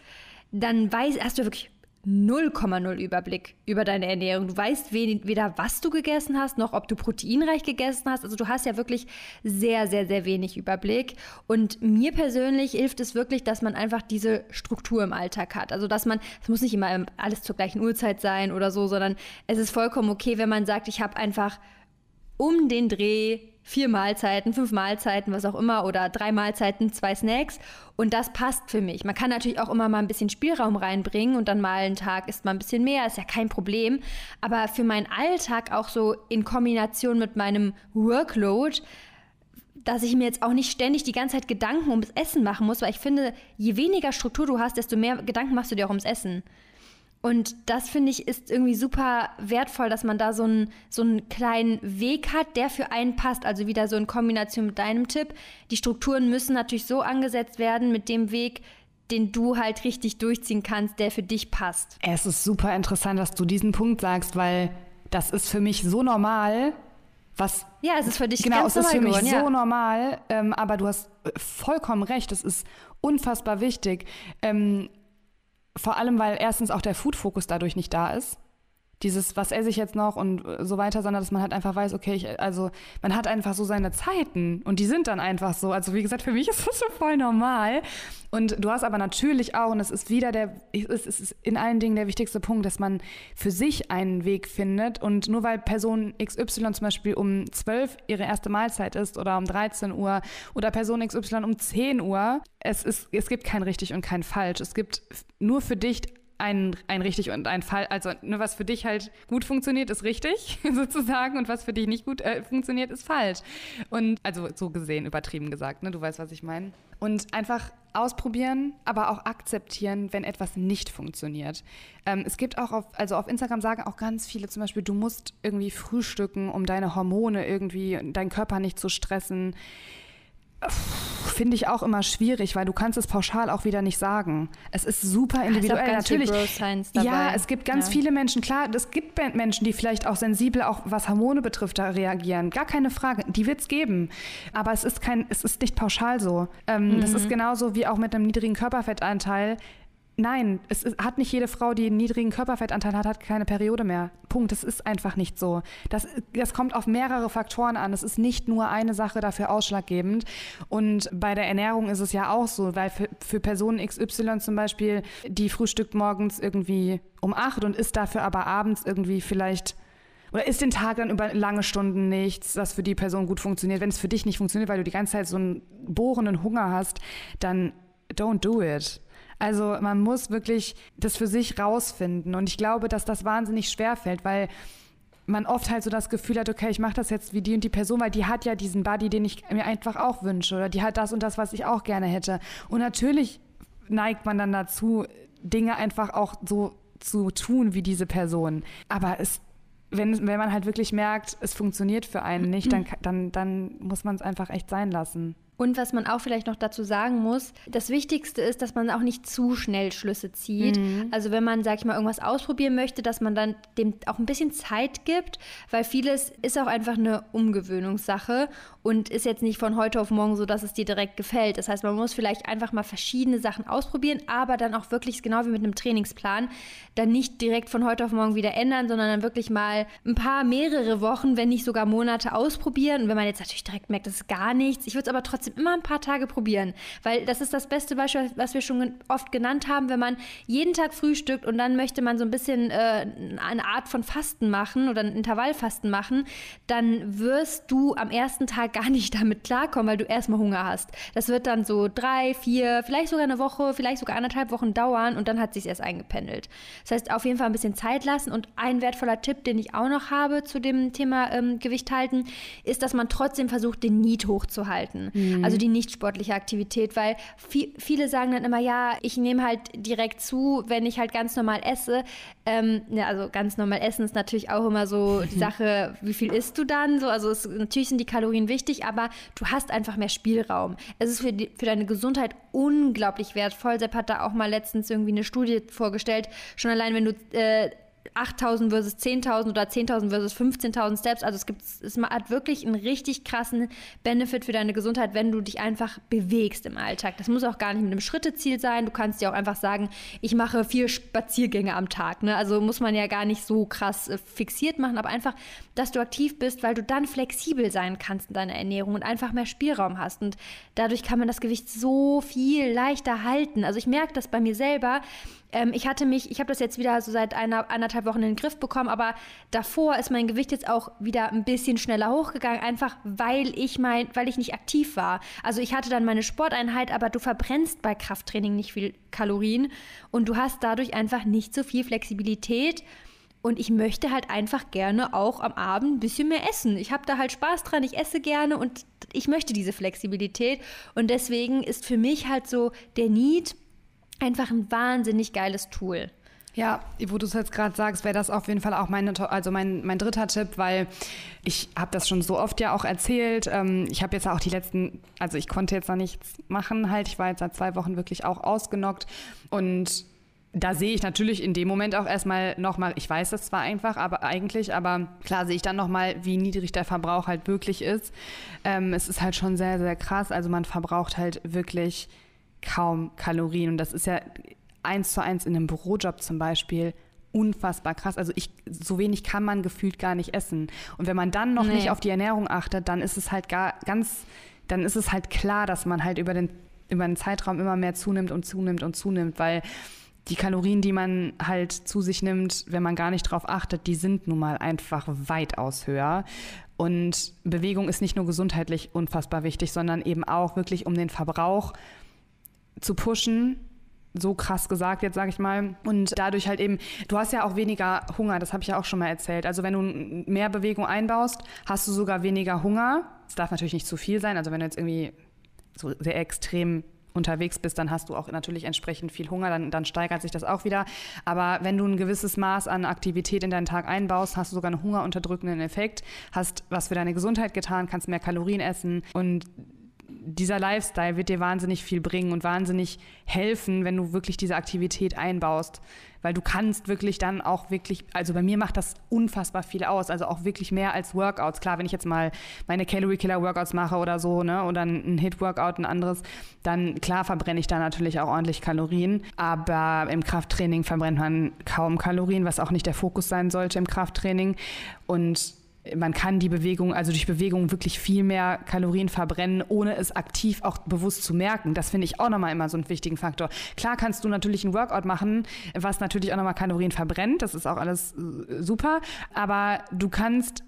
dann weiß, hast du wirklich 0,0 Überblick über deine Ernährung. Du weißt weder, was du gegessen hast, noch ob du proteinreich gegessen hast. Also du hast ja wirklich sehr, sehr, sehr wenig Überblick. Und mir persönlich hilft es wirklich, dass man einfach diese Struktur im Alltag hat. Also dass man, es muss nicht immer alles zur gleichen Uhrzeit sein oder so, sondern es ist vollkommen okay, wenn man sagt, ich habe einfach um den Dreh vier Mahlzeiten, fünf Mahlzeiten, was auch immer, oder drei Mahlzeiten, zwei Snacks. Und das passt für mich. Man kann natürlich auch immer mal ein bisschen Spielraum reinbringen und dann mal einen Tag isst man ein bisschen mehr, ist ja kein Problem. Aber für meinen Alltag auch so in Kombination mit meinem Workload, dass ich mir jetzt auch nicht ständig die ganze Zeit Gedanken ums Essen machen muss, weil ich finde, je weniger Struktur du hast, desto mehr Gedanken machst du dir auch ums Essen. Und das finde ich ist irgendwie super wertvoll, dass man da so einen, so einen kleinen Weg hat, der für einen passt. Also wieder so in Kombination mit deinem Tipp. Die Strukturen müssen natürlich so angesetzt werden mit dem Weg, den du halt richtig durchziehen kannst, der für dich passt. Es ist super interessant, dass du diesen Punkt sagst, weil das ist für mich so normal, was ja, es ist für dich genau, es ist für mich geworden, so normal, ähm, aber du hast äh, vollkommen recht. Es ist unfassbar wichtig. Ähm, vor allem, weil erstens auch der Food-Fokus dadurch nicht da ist dieses, was esse ich jetzt noch und so weiter, sondern dass man halt einfach weiß, okay, ich, also man hat einfach so seine Zeiten und die sind dann einfach so. Also wie gesagt, für mich (laughs) ist das so voll normal. Und du hast aber natürlich auch, und es ist wieder der, es ist in allen Dingen der wichtigste Punkt, dass man für sich einen Weg findet und nur weil Person XY zum Beispiel um 12 ihre erste Mahlzeit ist oder um 13 Uhr oder Person XY um 10 Uhr, es, ist, es gibt kein richtig und kein falsch. Es gibt nur für dich ein, ein richtig und ein Fall, also nur was für dich halt gut funktioniert, ist richtig (laughs) sozusagen und was für dich nicht gut äh, funktioniert, ist falsch. Und also so gesehen, übertrieben gesagt, ne? du weißt, was ich meine. Und einfach ausprobieren, aber auch akzeptieren, wenn etwas nicht funktioniert. Ähm, es gibt auch auf, also auf Instagram sagen auch ganz viele zum Beispiel, du musst irgendwie frühstücken, um deine Hormone irgendwie, deinen Körper nicht zu stressen finde ich auch immer schwierig, weil du kannst es pauschal auch wieder nicht sagen. Es ist super individuell. Ist Natürlich. Ja, es gibt ganz ja. viele Menschen, klar, es gibt Menschen, die vielleicht auch sensibel auch was Hormone betrifft, da reagieren. Gar keine Frage. Die wird es geben. Aber es ist kein, es ist nicht pauschal so. Ähm, mhm. Das ist genauso wie auch mit einem niedrigen Körperfettanteil. Nein, es ist, hat nicht jede Frau, die einen niedrigen Körperfettanteil hat, hat keine Periode mehr. Punkt. Das ist einfach nicht so. Das, das kommt auf mehrere Faktoren an. Es ist nicht nur eine Sache dafür ausschlaggebend. Und bei der Ernährung ist es ja auch so, weil für, für Personen XY zum Beispiel, die frühstückt morgens irgendwie um acht und isst dafür aber abends irgendwie vielleicht oder isst den Tag dann über lange Stunden nichts, was für die Person gut funktioniert. Wenn es für dich nicht funktioniert, weil du die ganze Zeit so einen bohrenden Hunger hast, dann don't do it. Also man muss wirklich das für sich rausfinden. Und ich glaube, dass das wahnsinnig schwer fällt, weil man oft halt so das Gefühl hat, okay, ich mache das jetzt wie die und die Person, weil die hat ja diesen Body, den ich mir einfach auch wünsche oder die hat das und das, was ich auch gerne hätte. Und natürlich neigt man dann dazu, Dinge einfach auch so zu tun wie diese Person. Aber es, wenn, wenn man halt wirklich merkt, es funktioniert für einen nicht, dann, dann, dann muss man es einfach echt sein lassen. Und was man auch vielleicht noch dazu sagen muss, das Wichtigste ist, dass man auch nicht zu schnell Schlüsse zieht. Mhm. Also wenn man, sag ich mal, irgendwas ausprobieren möchte, dass man dann dem auch ein bisschen Zeit gibt, weil vieles ist auch einfach eine Umgewöhnungssache und ist jetzt nicht von heute auf morgen so, dass es dir direkt gefällt. Das heißt, man muss vielleicht einfach mal verschiedene Sachen ausprobieren, aber dann auch wirklich genau wie mit einem Trainingsplan, dann nicht direkt von heute auf morgen wieder ändern, sondern dann wirklich mal ein paar, mehrere Wochen, wenn nicht sogar Monate ausprobieren. Und wenn man jetzt natürlich direkt merkt, das ist gar nichts, ich würde es aber trotzdem trotzdem immer ein paar Tage probieren, weil das ist das beste Beispiel, was wir schon oft genannt haben, wenn man jeden Tag frühstückt und dann möchte man so ein bisschen äh, eine Art von Fasten machen oder ein Intervallfasten machen, dann wirst du am ersten Tag gar nicht (laughs) damit klarkommen, weil du erstmal Hunger hast. Das wird dann so drei, vier, vielleicht sogar eine Woche, vielleicht sogar anderthalb Wochen dauern und dann hat sich erst eingependelt. Das heißt, auf jeden Fall ein bisschen Zeit lassen und ein wertvoller Tipp, den ich auch noch habe zu dem Thema ähm, Gewicht halten, ist, dass man trotzdem versucht, den Need hochzuhalten. Mhm. Mhm. Also die nicht sportliche Aktivität, weil viel, viele sagen dann immer, ja, ich nehme halt direkt zu, wenn ich halt ganz normal esse. Ähm, ja, also ganz normal essen ist natürlich auch immer so (laughs) die Sache, wie viel isst du dann? So, also es, natürlich sind die Kalorien wichtig, aber du hast einfach mehr Spielraum. Es ist für, die, für deine Gesundheit unglaublich wertvoll. Sepp hat da auch mal letztens irgendwie eine Studie vorgestellt. Schon allein, wenn du äh, 8000 versus 10.000 oder 10.000 versus 15.000 Steps. Also es gibt, es hat wirklich einen richtig krassen Benefit für deine Gesundheit, wenn du dich einfach bewegst im Alltag. Das muss auch gar nicht mit einem Schritteziel sein. Du kannst dir auch einfach sagen, ich mache vier Spaziergänge am Tag. Ne? Also muss man ja gar nicht so krass äh, fixiert machen, aber einfach, dass du aktiv bist, weil du dann flexibel sein kannst in deiner Ernährung und einfach mehr Spielraum hast. Und dadurch kann man das Gewicht so viel leichter halten. Also ich merke das bei mir selber ähm, ich hatte mich, ich habe das jetzt wieder so seit einer, anderthalb Wochen in den Griff bekommen, aber davor ist mein Gewicht jetzt auch wieder ein bisschen schneller hochgegangen, einfach weil ich mein, weil ich nicht aktiv war. Also ich hatte dann meine Sporteinheit, aber du verbrennst bei Krafttraining nicht viel Kalorien und du hast dadurch einfach nicht so viel Flexibilität. Und ich möchte halt einfach gerne auch am Abend ein bisschen mehr essen. Ich habe da halt Spaß dran, ich esse gerne und ich möchte diese Flexibilität. Und deswegen ist für mich halt so der Need, einfach ein wahnsinnig geiles Tool. Ja, wo du es jetzt gerade sagst, wäre das auf jeden Fall auch meine, also mein, mein dritter Tipp, weil ich habe das schon so oft ja auch erzählt. Ähm, ich habe jetzt auch die letzten, also ich konnte jetzt noch nichts machen halt. Ich war jetzt seit zwei Wochen wirklich auch ausgenockt und da sehe ich natürlich in dem Moment auch erstmal nochmal, ich weiß das zwar einfach, aber eigentlich, aber klar sehe ich dann nochmal, wie niedrig der Verbrauch halt wirklich ist. Ähm, es ist halt schon sehr, sehr krass. Also man verbraucht halt wirklich kaum Kalorien. Und das ist ja eins zu eins in einem Bürojob zum Beispiel unfassbar krass. Also ich, so wenig kann man gefühlt gar nicht essen. Und wenn man dann noch nee. nicht auf die Ernährung achtet, dann ist es halt gar ganz, dann ist es halt klar, dass man halt über den, über den Zeitraum immer mehr zunimmt und zunimmt und zunimmt, weil die Kalorien, die man halt zu sich nimmt, wenn man gar nicht drauf achtet, die sind nun mal einfach weitaus höher. Und Bewegung ist nicht nur gesundheitlich unfassbar wichtig, sondern eben auch wirklich um den Verbrauch zu pushen, so krass gesagt jetzt sage ich mal. Und dadurch halt eben du hast ja auch weniger Hunger das habe ich ja auch schon mal erzählt. Also wenn du mehr Bewegung einbaust hast du sogar weniger Hunger. Es darf natürlich nicht zu viel sein. Also wenn du jetzt irgendwie so sehr extrem unterwegs bist, dann hast du auch natürlich entsprechend viel Hunger, dann, dann steigert sich das auch wieder. Aber wenn du ein gewisses Maß an Aktivität in deinen Tag einbaust, hast du sogar einen hungerunterdrückenden Effekt, hast was für deine Gesundheit getan, kannst mehr Kalorien essen und dieser Lifestyle wird dir wahnsinnig viel bringen und wahnsinnig helfen, wenn du wirklich diese Aktivität einbaust. Weil du kannst wirklich dann auch wirklich, also bei mir macht das unfassbar viel aus, also auch wirklich mehr als Workouts. Klar, wenn ich jetzt mal meine Calorie Killer Workouts mache oder so, ne, oder ein Hit Workout, ein anderes, dann klar verbrenne ich da natürlich auch ordentlich Kalorien. Aber im Krafttraining verbrennt man kaum Kalorien, was auch nicht der Fokus sein sollte im Krafttraining. Und man kann die Bewegung, also durch Bewegung wirklich viel mehr Kalorien verbrennen, ohne es aktiv auch bewusst zu merken. Das finde ich auch nochmal immer so einen wichtigen Faktor. Klar kannst du natürlich ein Workout machen, was natürlich auch nochmal Kalorien verbrennt. Das ist auch alles äh, super. Aber du kannst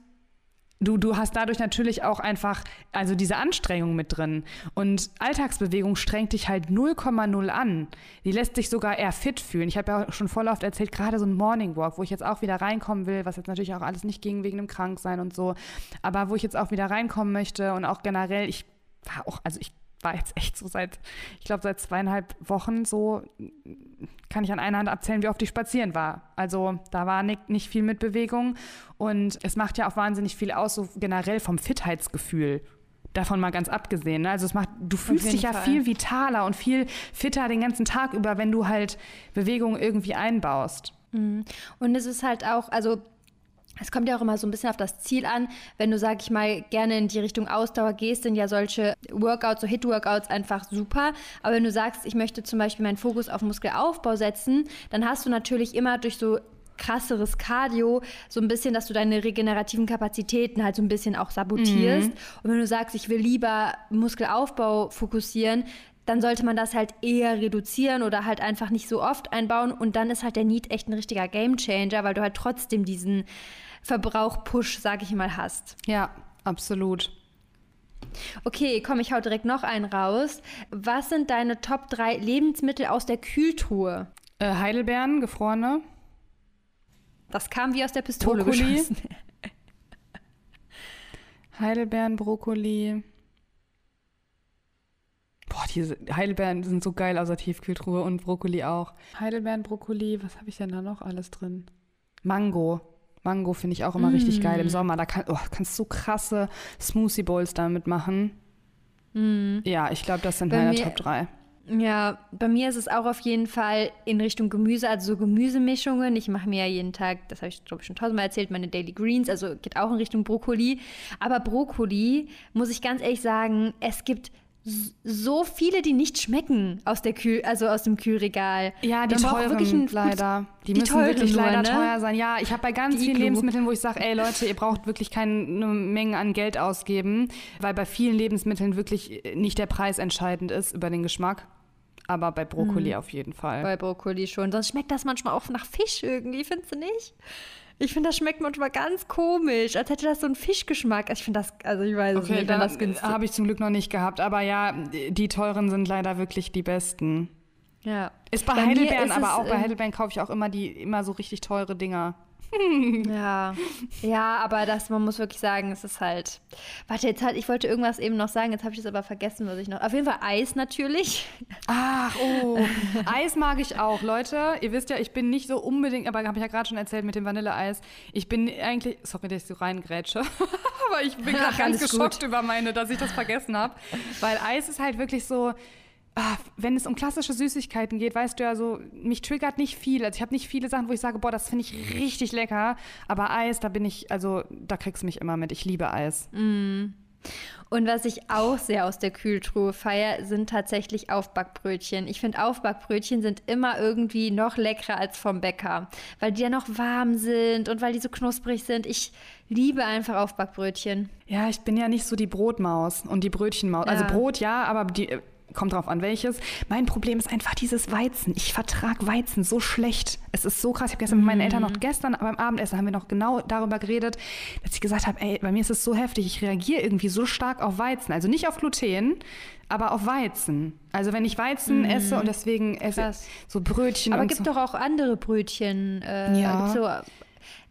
Du, du hast dadurch natürlich auch einfach, also diese Anstrengung mit drin. Und Alltagsbewegung strengt dich halt 0,0 an. Die lässt dich sogar eher fit fühlen. Ich habe ja schon voll oft erzählt, gerade so ein Morning Walk, wo ich jetzt auch wieder reinkommen will, was jetzt natürlich auch alles nicht ging wegen dem Kranksein und so. Aber wo ich jetzt auch wieder reinkommen möchte und auch generell, ich war auch, also ich war jetzt echt so seit, ich glaube, seit zweieinhalb Wochen so, kann ich an einer Hand abzählen, wie oft ich spazieren war. Also da war nicht, nicht viel mit Bewegung und es macht ja auch wahnsinnig viel aus, so generell vom Fitheitsgefühl. Davon mal ganz abgesehen. Ne? Also es macht, du fühlst dich ja Fall. viel vitaler und viel fitter den ganzen Tag über, wenn du halt Bewegung irgendwie einbaust. Mhm. Und es ist halt auch, also es kommt ja auch immer so ein bisschen auf das Ziel an. Wenn du, sag ich mal, gerne in die Richtung Ausdauer gehst, sind ja solche Workouts, so Hit-Workouts einfach super. Aber wenn du sagst, ich möchte zum Beispiel meinen Fokus auf Muskelaufbau setzen, dann hast du natürlich immer durch so krasseres Cardio, so ein bisschen, dass du deine regenerativen Kapazitäten halt so ein bisschen auch sabotierst. Mhm. Und wenn du sagst, ich will lieber Muskelaufbau fokussieren, dann sollte man das halt eher reduzieren oder halt einfach nicht so oft einbauen. Und dann ist halt der Need echt ein richtiger Gamechanger, weil du halt trotzdem diesen Verbrauch-Push, sag ich mal, hast. Ja, absolut. Okay, komm, ich hau direkt noch einen raus. Was sind deine Top 3 Lebensmittel aus der Kühltruhe? Äh, Heidelbeeren, gefrorene. Das kam wie aus der Pistole Brokkoli. geschossen. (laughs) Heidelbeeren, Brokkoli. Boah, diese Heidelbeeren sind so geil aus der Tiefkühltruhe und Brokkoli auch. Heidelbeeren, Brokkoli, was habe ich denn da noch alles drin? Mango. Mango finde ich auch immer mm. richtig geil im Sommer. Da kann, oh, kannst du so krasse Smoothie Bowls damit machen. Mm. Ja, ich glaube, das sind bei meine mir, Top 3. Ja, bei mir ist es auch auf jeden Fall in Richtung Gemüse, also so Gemüsemischungen. Ich mache mir ja jeden Tag, das habe ich glaube ich schon tausendmal erzählt, meine Daily Greens, also geht auch in Richtung Brokkoli. Aber Brokkoli, muss ich ganz ehrlich sagen, es gibt so viele, die nicht schmecken aus der Kühl, also aus dem Kühlregal. Ja, die teuren wirklich ein, leider. Die, die müssen wirklich nur, leider ne? teuer sein. Ja, ich habe bei ganz die vielen Lebensmitteln, wo ich sage, ey Leute, ihr braucht wirklich keine Menge an Geld ausgeben, weil bei vielen Lebensmitteln wirklich nicht der Preis entscheidend ist über den Geschmack. Aber bei Brokkoli mhm. auf jeden Fall. Bei Brokkoli schon. Sonst schmeckt das manchmal auch nach Fisch irgendwie, findest du nicht? Ich finde, das schmeckt manchmal ganz komisch, als hätte das so einen Fischgeschmack. Also ich finde das, also ich weiß okay, nicht, wenn das günstig. Habe ich zum Glück noch nicht gehabt, aber ja, die teuren sind leider wirklich die besten. Ja. Ist bei, bei Heidelbeeren, aber auch bei Heidelbeeren kaufe ich auch immer die immer so richtig teure Dinger. (laughs) ja, ja, aber das, man muss wirklich sagen, es ist halt. Warte, jetzt halt, ich wollte irgendwas eben noch sagen, jetzt habe ich es aber vergessen, was ich noch. Auf jeden Fall Eis natürlich. Ach, oh. (laughs) Eis mag ich auch, Leute. Ihr wisst ja, ich bin nicht so unbedingt, aber habe ich ja gerade schon erzählt mit dem Vanilleeis. Ich bin eigentlich, sorry, dass ich so reingrätsche, (laughs) aber ich bin gerade ganz geschockt gut. über meine, dass ich das vergessen habe. Weil Eis ist halt wirklich so wenn es um klassische Süßigkeiten geht, weißt du ja so, mich triggert nicht viel. Also ich habe nicht viele Sachen, wo ich sage, boah, das finde ich richtig lecker. Aber Eis, da bin ich, also da kriegst du mich immer mit. Ich liebe Eis. Mm. Und was ich auch sehr aus der Kühltruhe feiere, sind tatsächlich Aufbackbrötchen. Ich finde, Aufbackbrötchen sind immer irgendwie noch leckerer als vom Bäcker, weil die ja noch warm sind und weil die so knusprig sind. Ich liebe einfach Aufbackbrötchen. Ja, ich bin ja nicht so die Brotmaus und die Brötchenmaus. Also ja. Also Brot ja, aber die kommt drauf an, welches. Mein Problem ist einfach dieses Weizen. Ich vertrage Weizen so schlecht. Es ist so krass. Ich habe gestern mit meinen Eltern noch mhm. gestern beim Abendessen haben wir noch genau darüber geredet, dass ich gesagt habe, ey, bei mir ist es so heftig. Ich reagiere irgendwie so stark auf Weizen. Also nicht auf Gluten, aber auf Weizen. Also wenn ich Weizen mm. esse und deswegen esse Krass. so Brötchen. Aber es gibt so. doch auch andere Brötchen. Äh, ja. So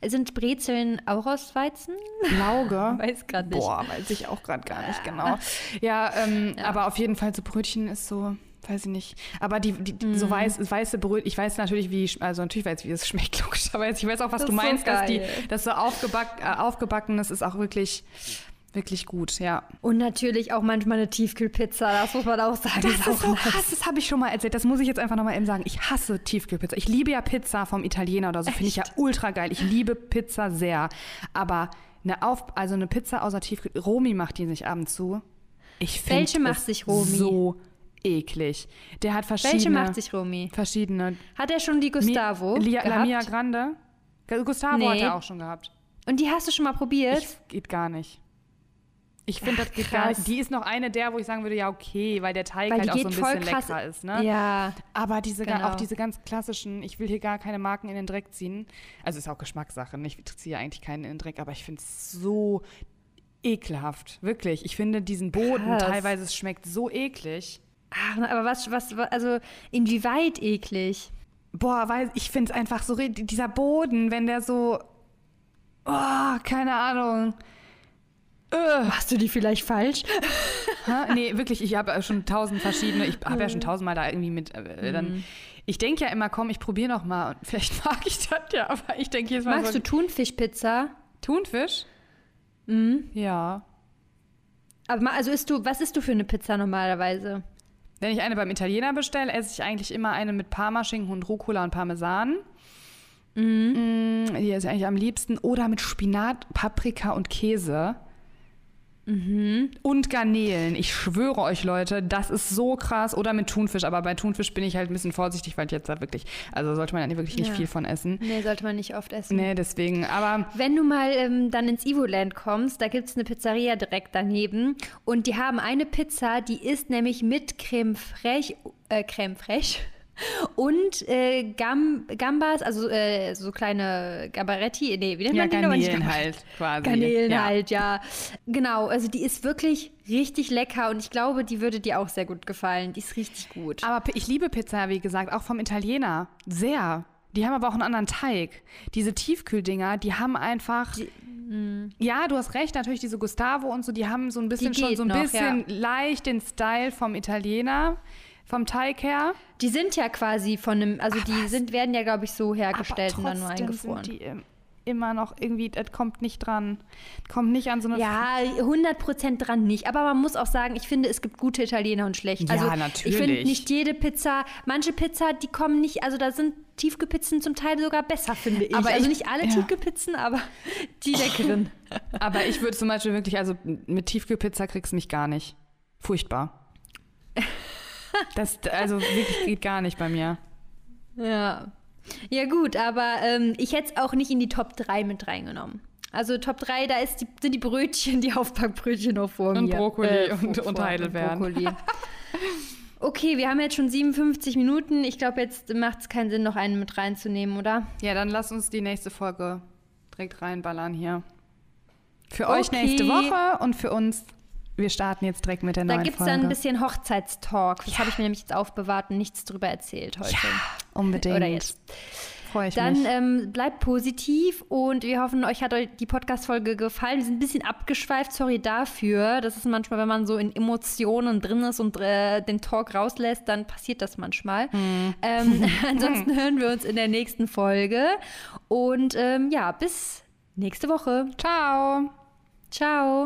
sind Brezeln auch aus Weizen? Lauge? (laughs) weiß gerade nicht. Boah, weiß ich auch gerade gar nicht genau. (laughs) Ja, ähm, ja, aber auf jeden Fall so Brötchen ist so, weiß ich nicht. Aber die, die mm. so mhm. weiß, weiße Brötchen, ich weiß natürlich, wie, also natürlich weiß ich, wie es (laughs) schmeckt, logischerweise. Ich weiß auch, was das du meinst, so dass die, das so aufgeback, äh, aufgebacken ist, ist auch wirklich wirklich gut, ja. Und natürlich auch manchmal eine Tiefkühlpizza, das muss man auch sagen. Das ist, ist so krass, das habe ich schon mal erzählt. Das muss ich jetzt einfach nochmal eben sagen. Ich hasse Tiefkühlpizza. Ich liebe ja Pizza vom Italiener oder so, finde ich ja ultra geil. Ich liebe Pizza sehr. Aber eine, Auf also eine Pizza außer Tiefkühl, Romi macht die sich abends zu. Ich finde Welche macht sich Romi? So eklig. Der hat verschiedene. Welche macht sich Romi? Verschiedene. Hat er schon die Gustavo? Mi, La Mia Grande? Gustavo nee. hat er auch schon gehabt. Und die hast du schon mal probiert? Ich, geht gar nicht. Ich finde, das geht gar nicht. Die ist noch eine der, wo ich sagen würde, ja, okay, weil der Teig weil halt auch so ein bisschen krass. leckerer ist. Ne? Ja. Aber diese, genau. auch diese ganz klassischen, ich will hier gar keine Marken in den Dreck ziehen. Also ist auch Geschmackssache. Ne? Ich ziehe eigentlich keinen in den Dreck, aber ich finde es so ekelhaft. Wirklich. Ich finde diesen Boden krass. teilweise, es schmeckt so eklig. Ach, aber was, was, also inwieweit eklig? Boah, weil ich finde es einfach so, dieser Boden, wenn der so, oh, keine Ahnung. Äh. Machst du die vielleicht falsch? (laughs) ha? Nee, wirklich, ich habe schon tausend verschiedene, ich habe ja schon tausendmal da irgendwie mit, äh, dann, mhm. ich denke ja immer, komm, ich probiere noch mal und vielleicht (laughs) mag ich das ja, aber ich denke jetzt mal Magst so, du Thunfischpizza? Thunfisch? Mhm. Ja. Aber also isst du, was isst du für eine Pizza normalerweise? Wenn ich eine beim Italiener bestelle, esse ich eigentlich immer eine mit Parmaschinken und Rucola und Parmesan. Mhm. Die esse ich eigentlich am liebsten. Oder mit Spinat, Paprika und Käse. Mhm. Und Garnelen. Ich schwöre euch, Leute, das ist so krass. Oder mit Thunfisch. Aber bei Thunfisch bin ich halt ein bisschen vorsichtig, weil ich jetzt da wirklich, also sollte man ja wirklich nicht Ja. viel von essen. Nee, sollte man nicht oft essen. Nee, deswegen. Aber Wenn du mal ähm, dann ins Evoland kommst, da gibt es eine Pizzeria direkt daneben und die haben eine Pizza, die ist nämlich mit Creme fraiche, äh, Creme fraiche und äh, Gam Gambas, also äh, so kleine Gabaretti, nee, wie nennt ja, man die Garnelen Gambas. halt quasi. Garnelen ja. halt, ja. Genau, also die ist wirklich richtig lecker und ich glaube, die würde dir auch sehr gut gefallen. Die ist richtig gut. Aber ich liebe Pizza, wie gesagt, auch vom Italiener. Sehr. Die haben aber auch einen anderen Teig. Diese Tiefkühldinger, die haben einfach. ja, du hast recht, natürlich diese Gustavo und so, die haben so ein bisschen Die schon so ein noch, bisschen leicht den Style vom Italiener, vom Teig her. Die sind ja quasi von einem, also die Aber sind, werden ja, glaube ich, so hergestellt und dann nur eingefroren. Sind die im- immer noch irgendwie, das kommt nicht dran. Kommt nicht an so eine. Ja, 100% dran nicht. Aber man muss auch sagen, ich finde, es gibt gute Italiener und schlechte. Ja, also, natürlich. Ich finde nicht jede Pizza, manche Pizza, die kommen nicht, also da sind Tiefgepizzen zum Teil sogar besser, finde ich. Aber also ich- nicht alle ja. Tiefgepizzen, aber die leckeren. (laughs) Aber ich würde zum Beispiel wirklich, also mit Tiefkühlpizza kriegst du mich gar nicht. Furchtbar. (laughs) Das, also wirklich geht gar nicht bei mir. ja. Ja, gut, aber ähm, ich hätte es auch nicht in die Top 3 mit reingenommen. Also Top 3, da ist die, sind die Brötchen, (laughs) die Aufbackbrötchen noch vor Und mir. Brokkoli vor- und- vor- und Heidelbeeren. Brokkoli. (laughs) Okay, wir haben jetzt schon 57 Minuten. Ich glaube, jetzt macht es keinen Sinn, noch einen mit reinzunehmen, oder? Ja, dann lass uns die nächste Folge direkt reinballern hier. Für Okay. euch nächste Woche und für uns, wir starten jetzt direkt mit der Da neuen gibt es Folge. dann ein bisschen Hochzeitstalk. Das habe ich mir nämlich jetzt aufbewahrt und nichts drüber erzählt heute. Unbedingt. Oder jetzt. Freue ich Dann mich. ähm, bleibt positiv und wir hoffen, euch hat euch die Podcast-Folge gefallen. Wir sind ein bisschen abgeschweift, sorry dafür. Das ist manchmal, wenn man so in Emotionen drin ist und äh, den Talk rauslässt, dann passiert das manchmal. Ähm, (laughs) (laughs) ansonsten hören wir uns in der nächsten Folge. Und ähm, ja, bis nächste Woche. Ciao. Ciao.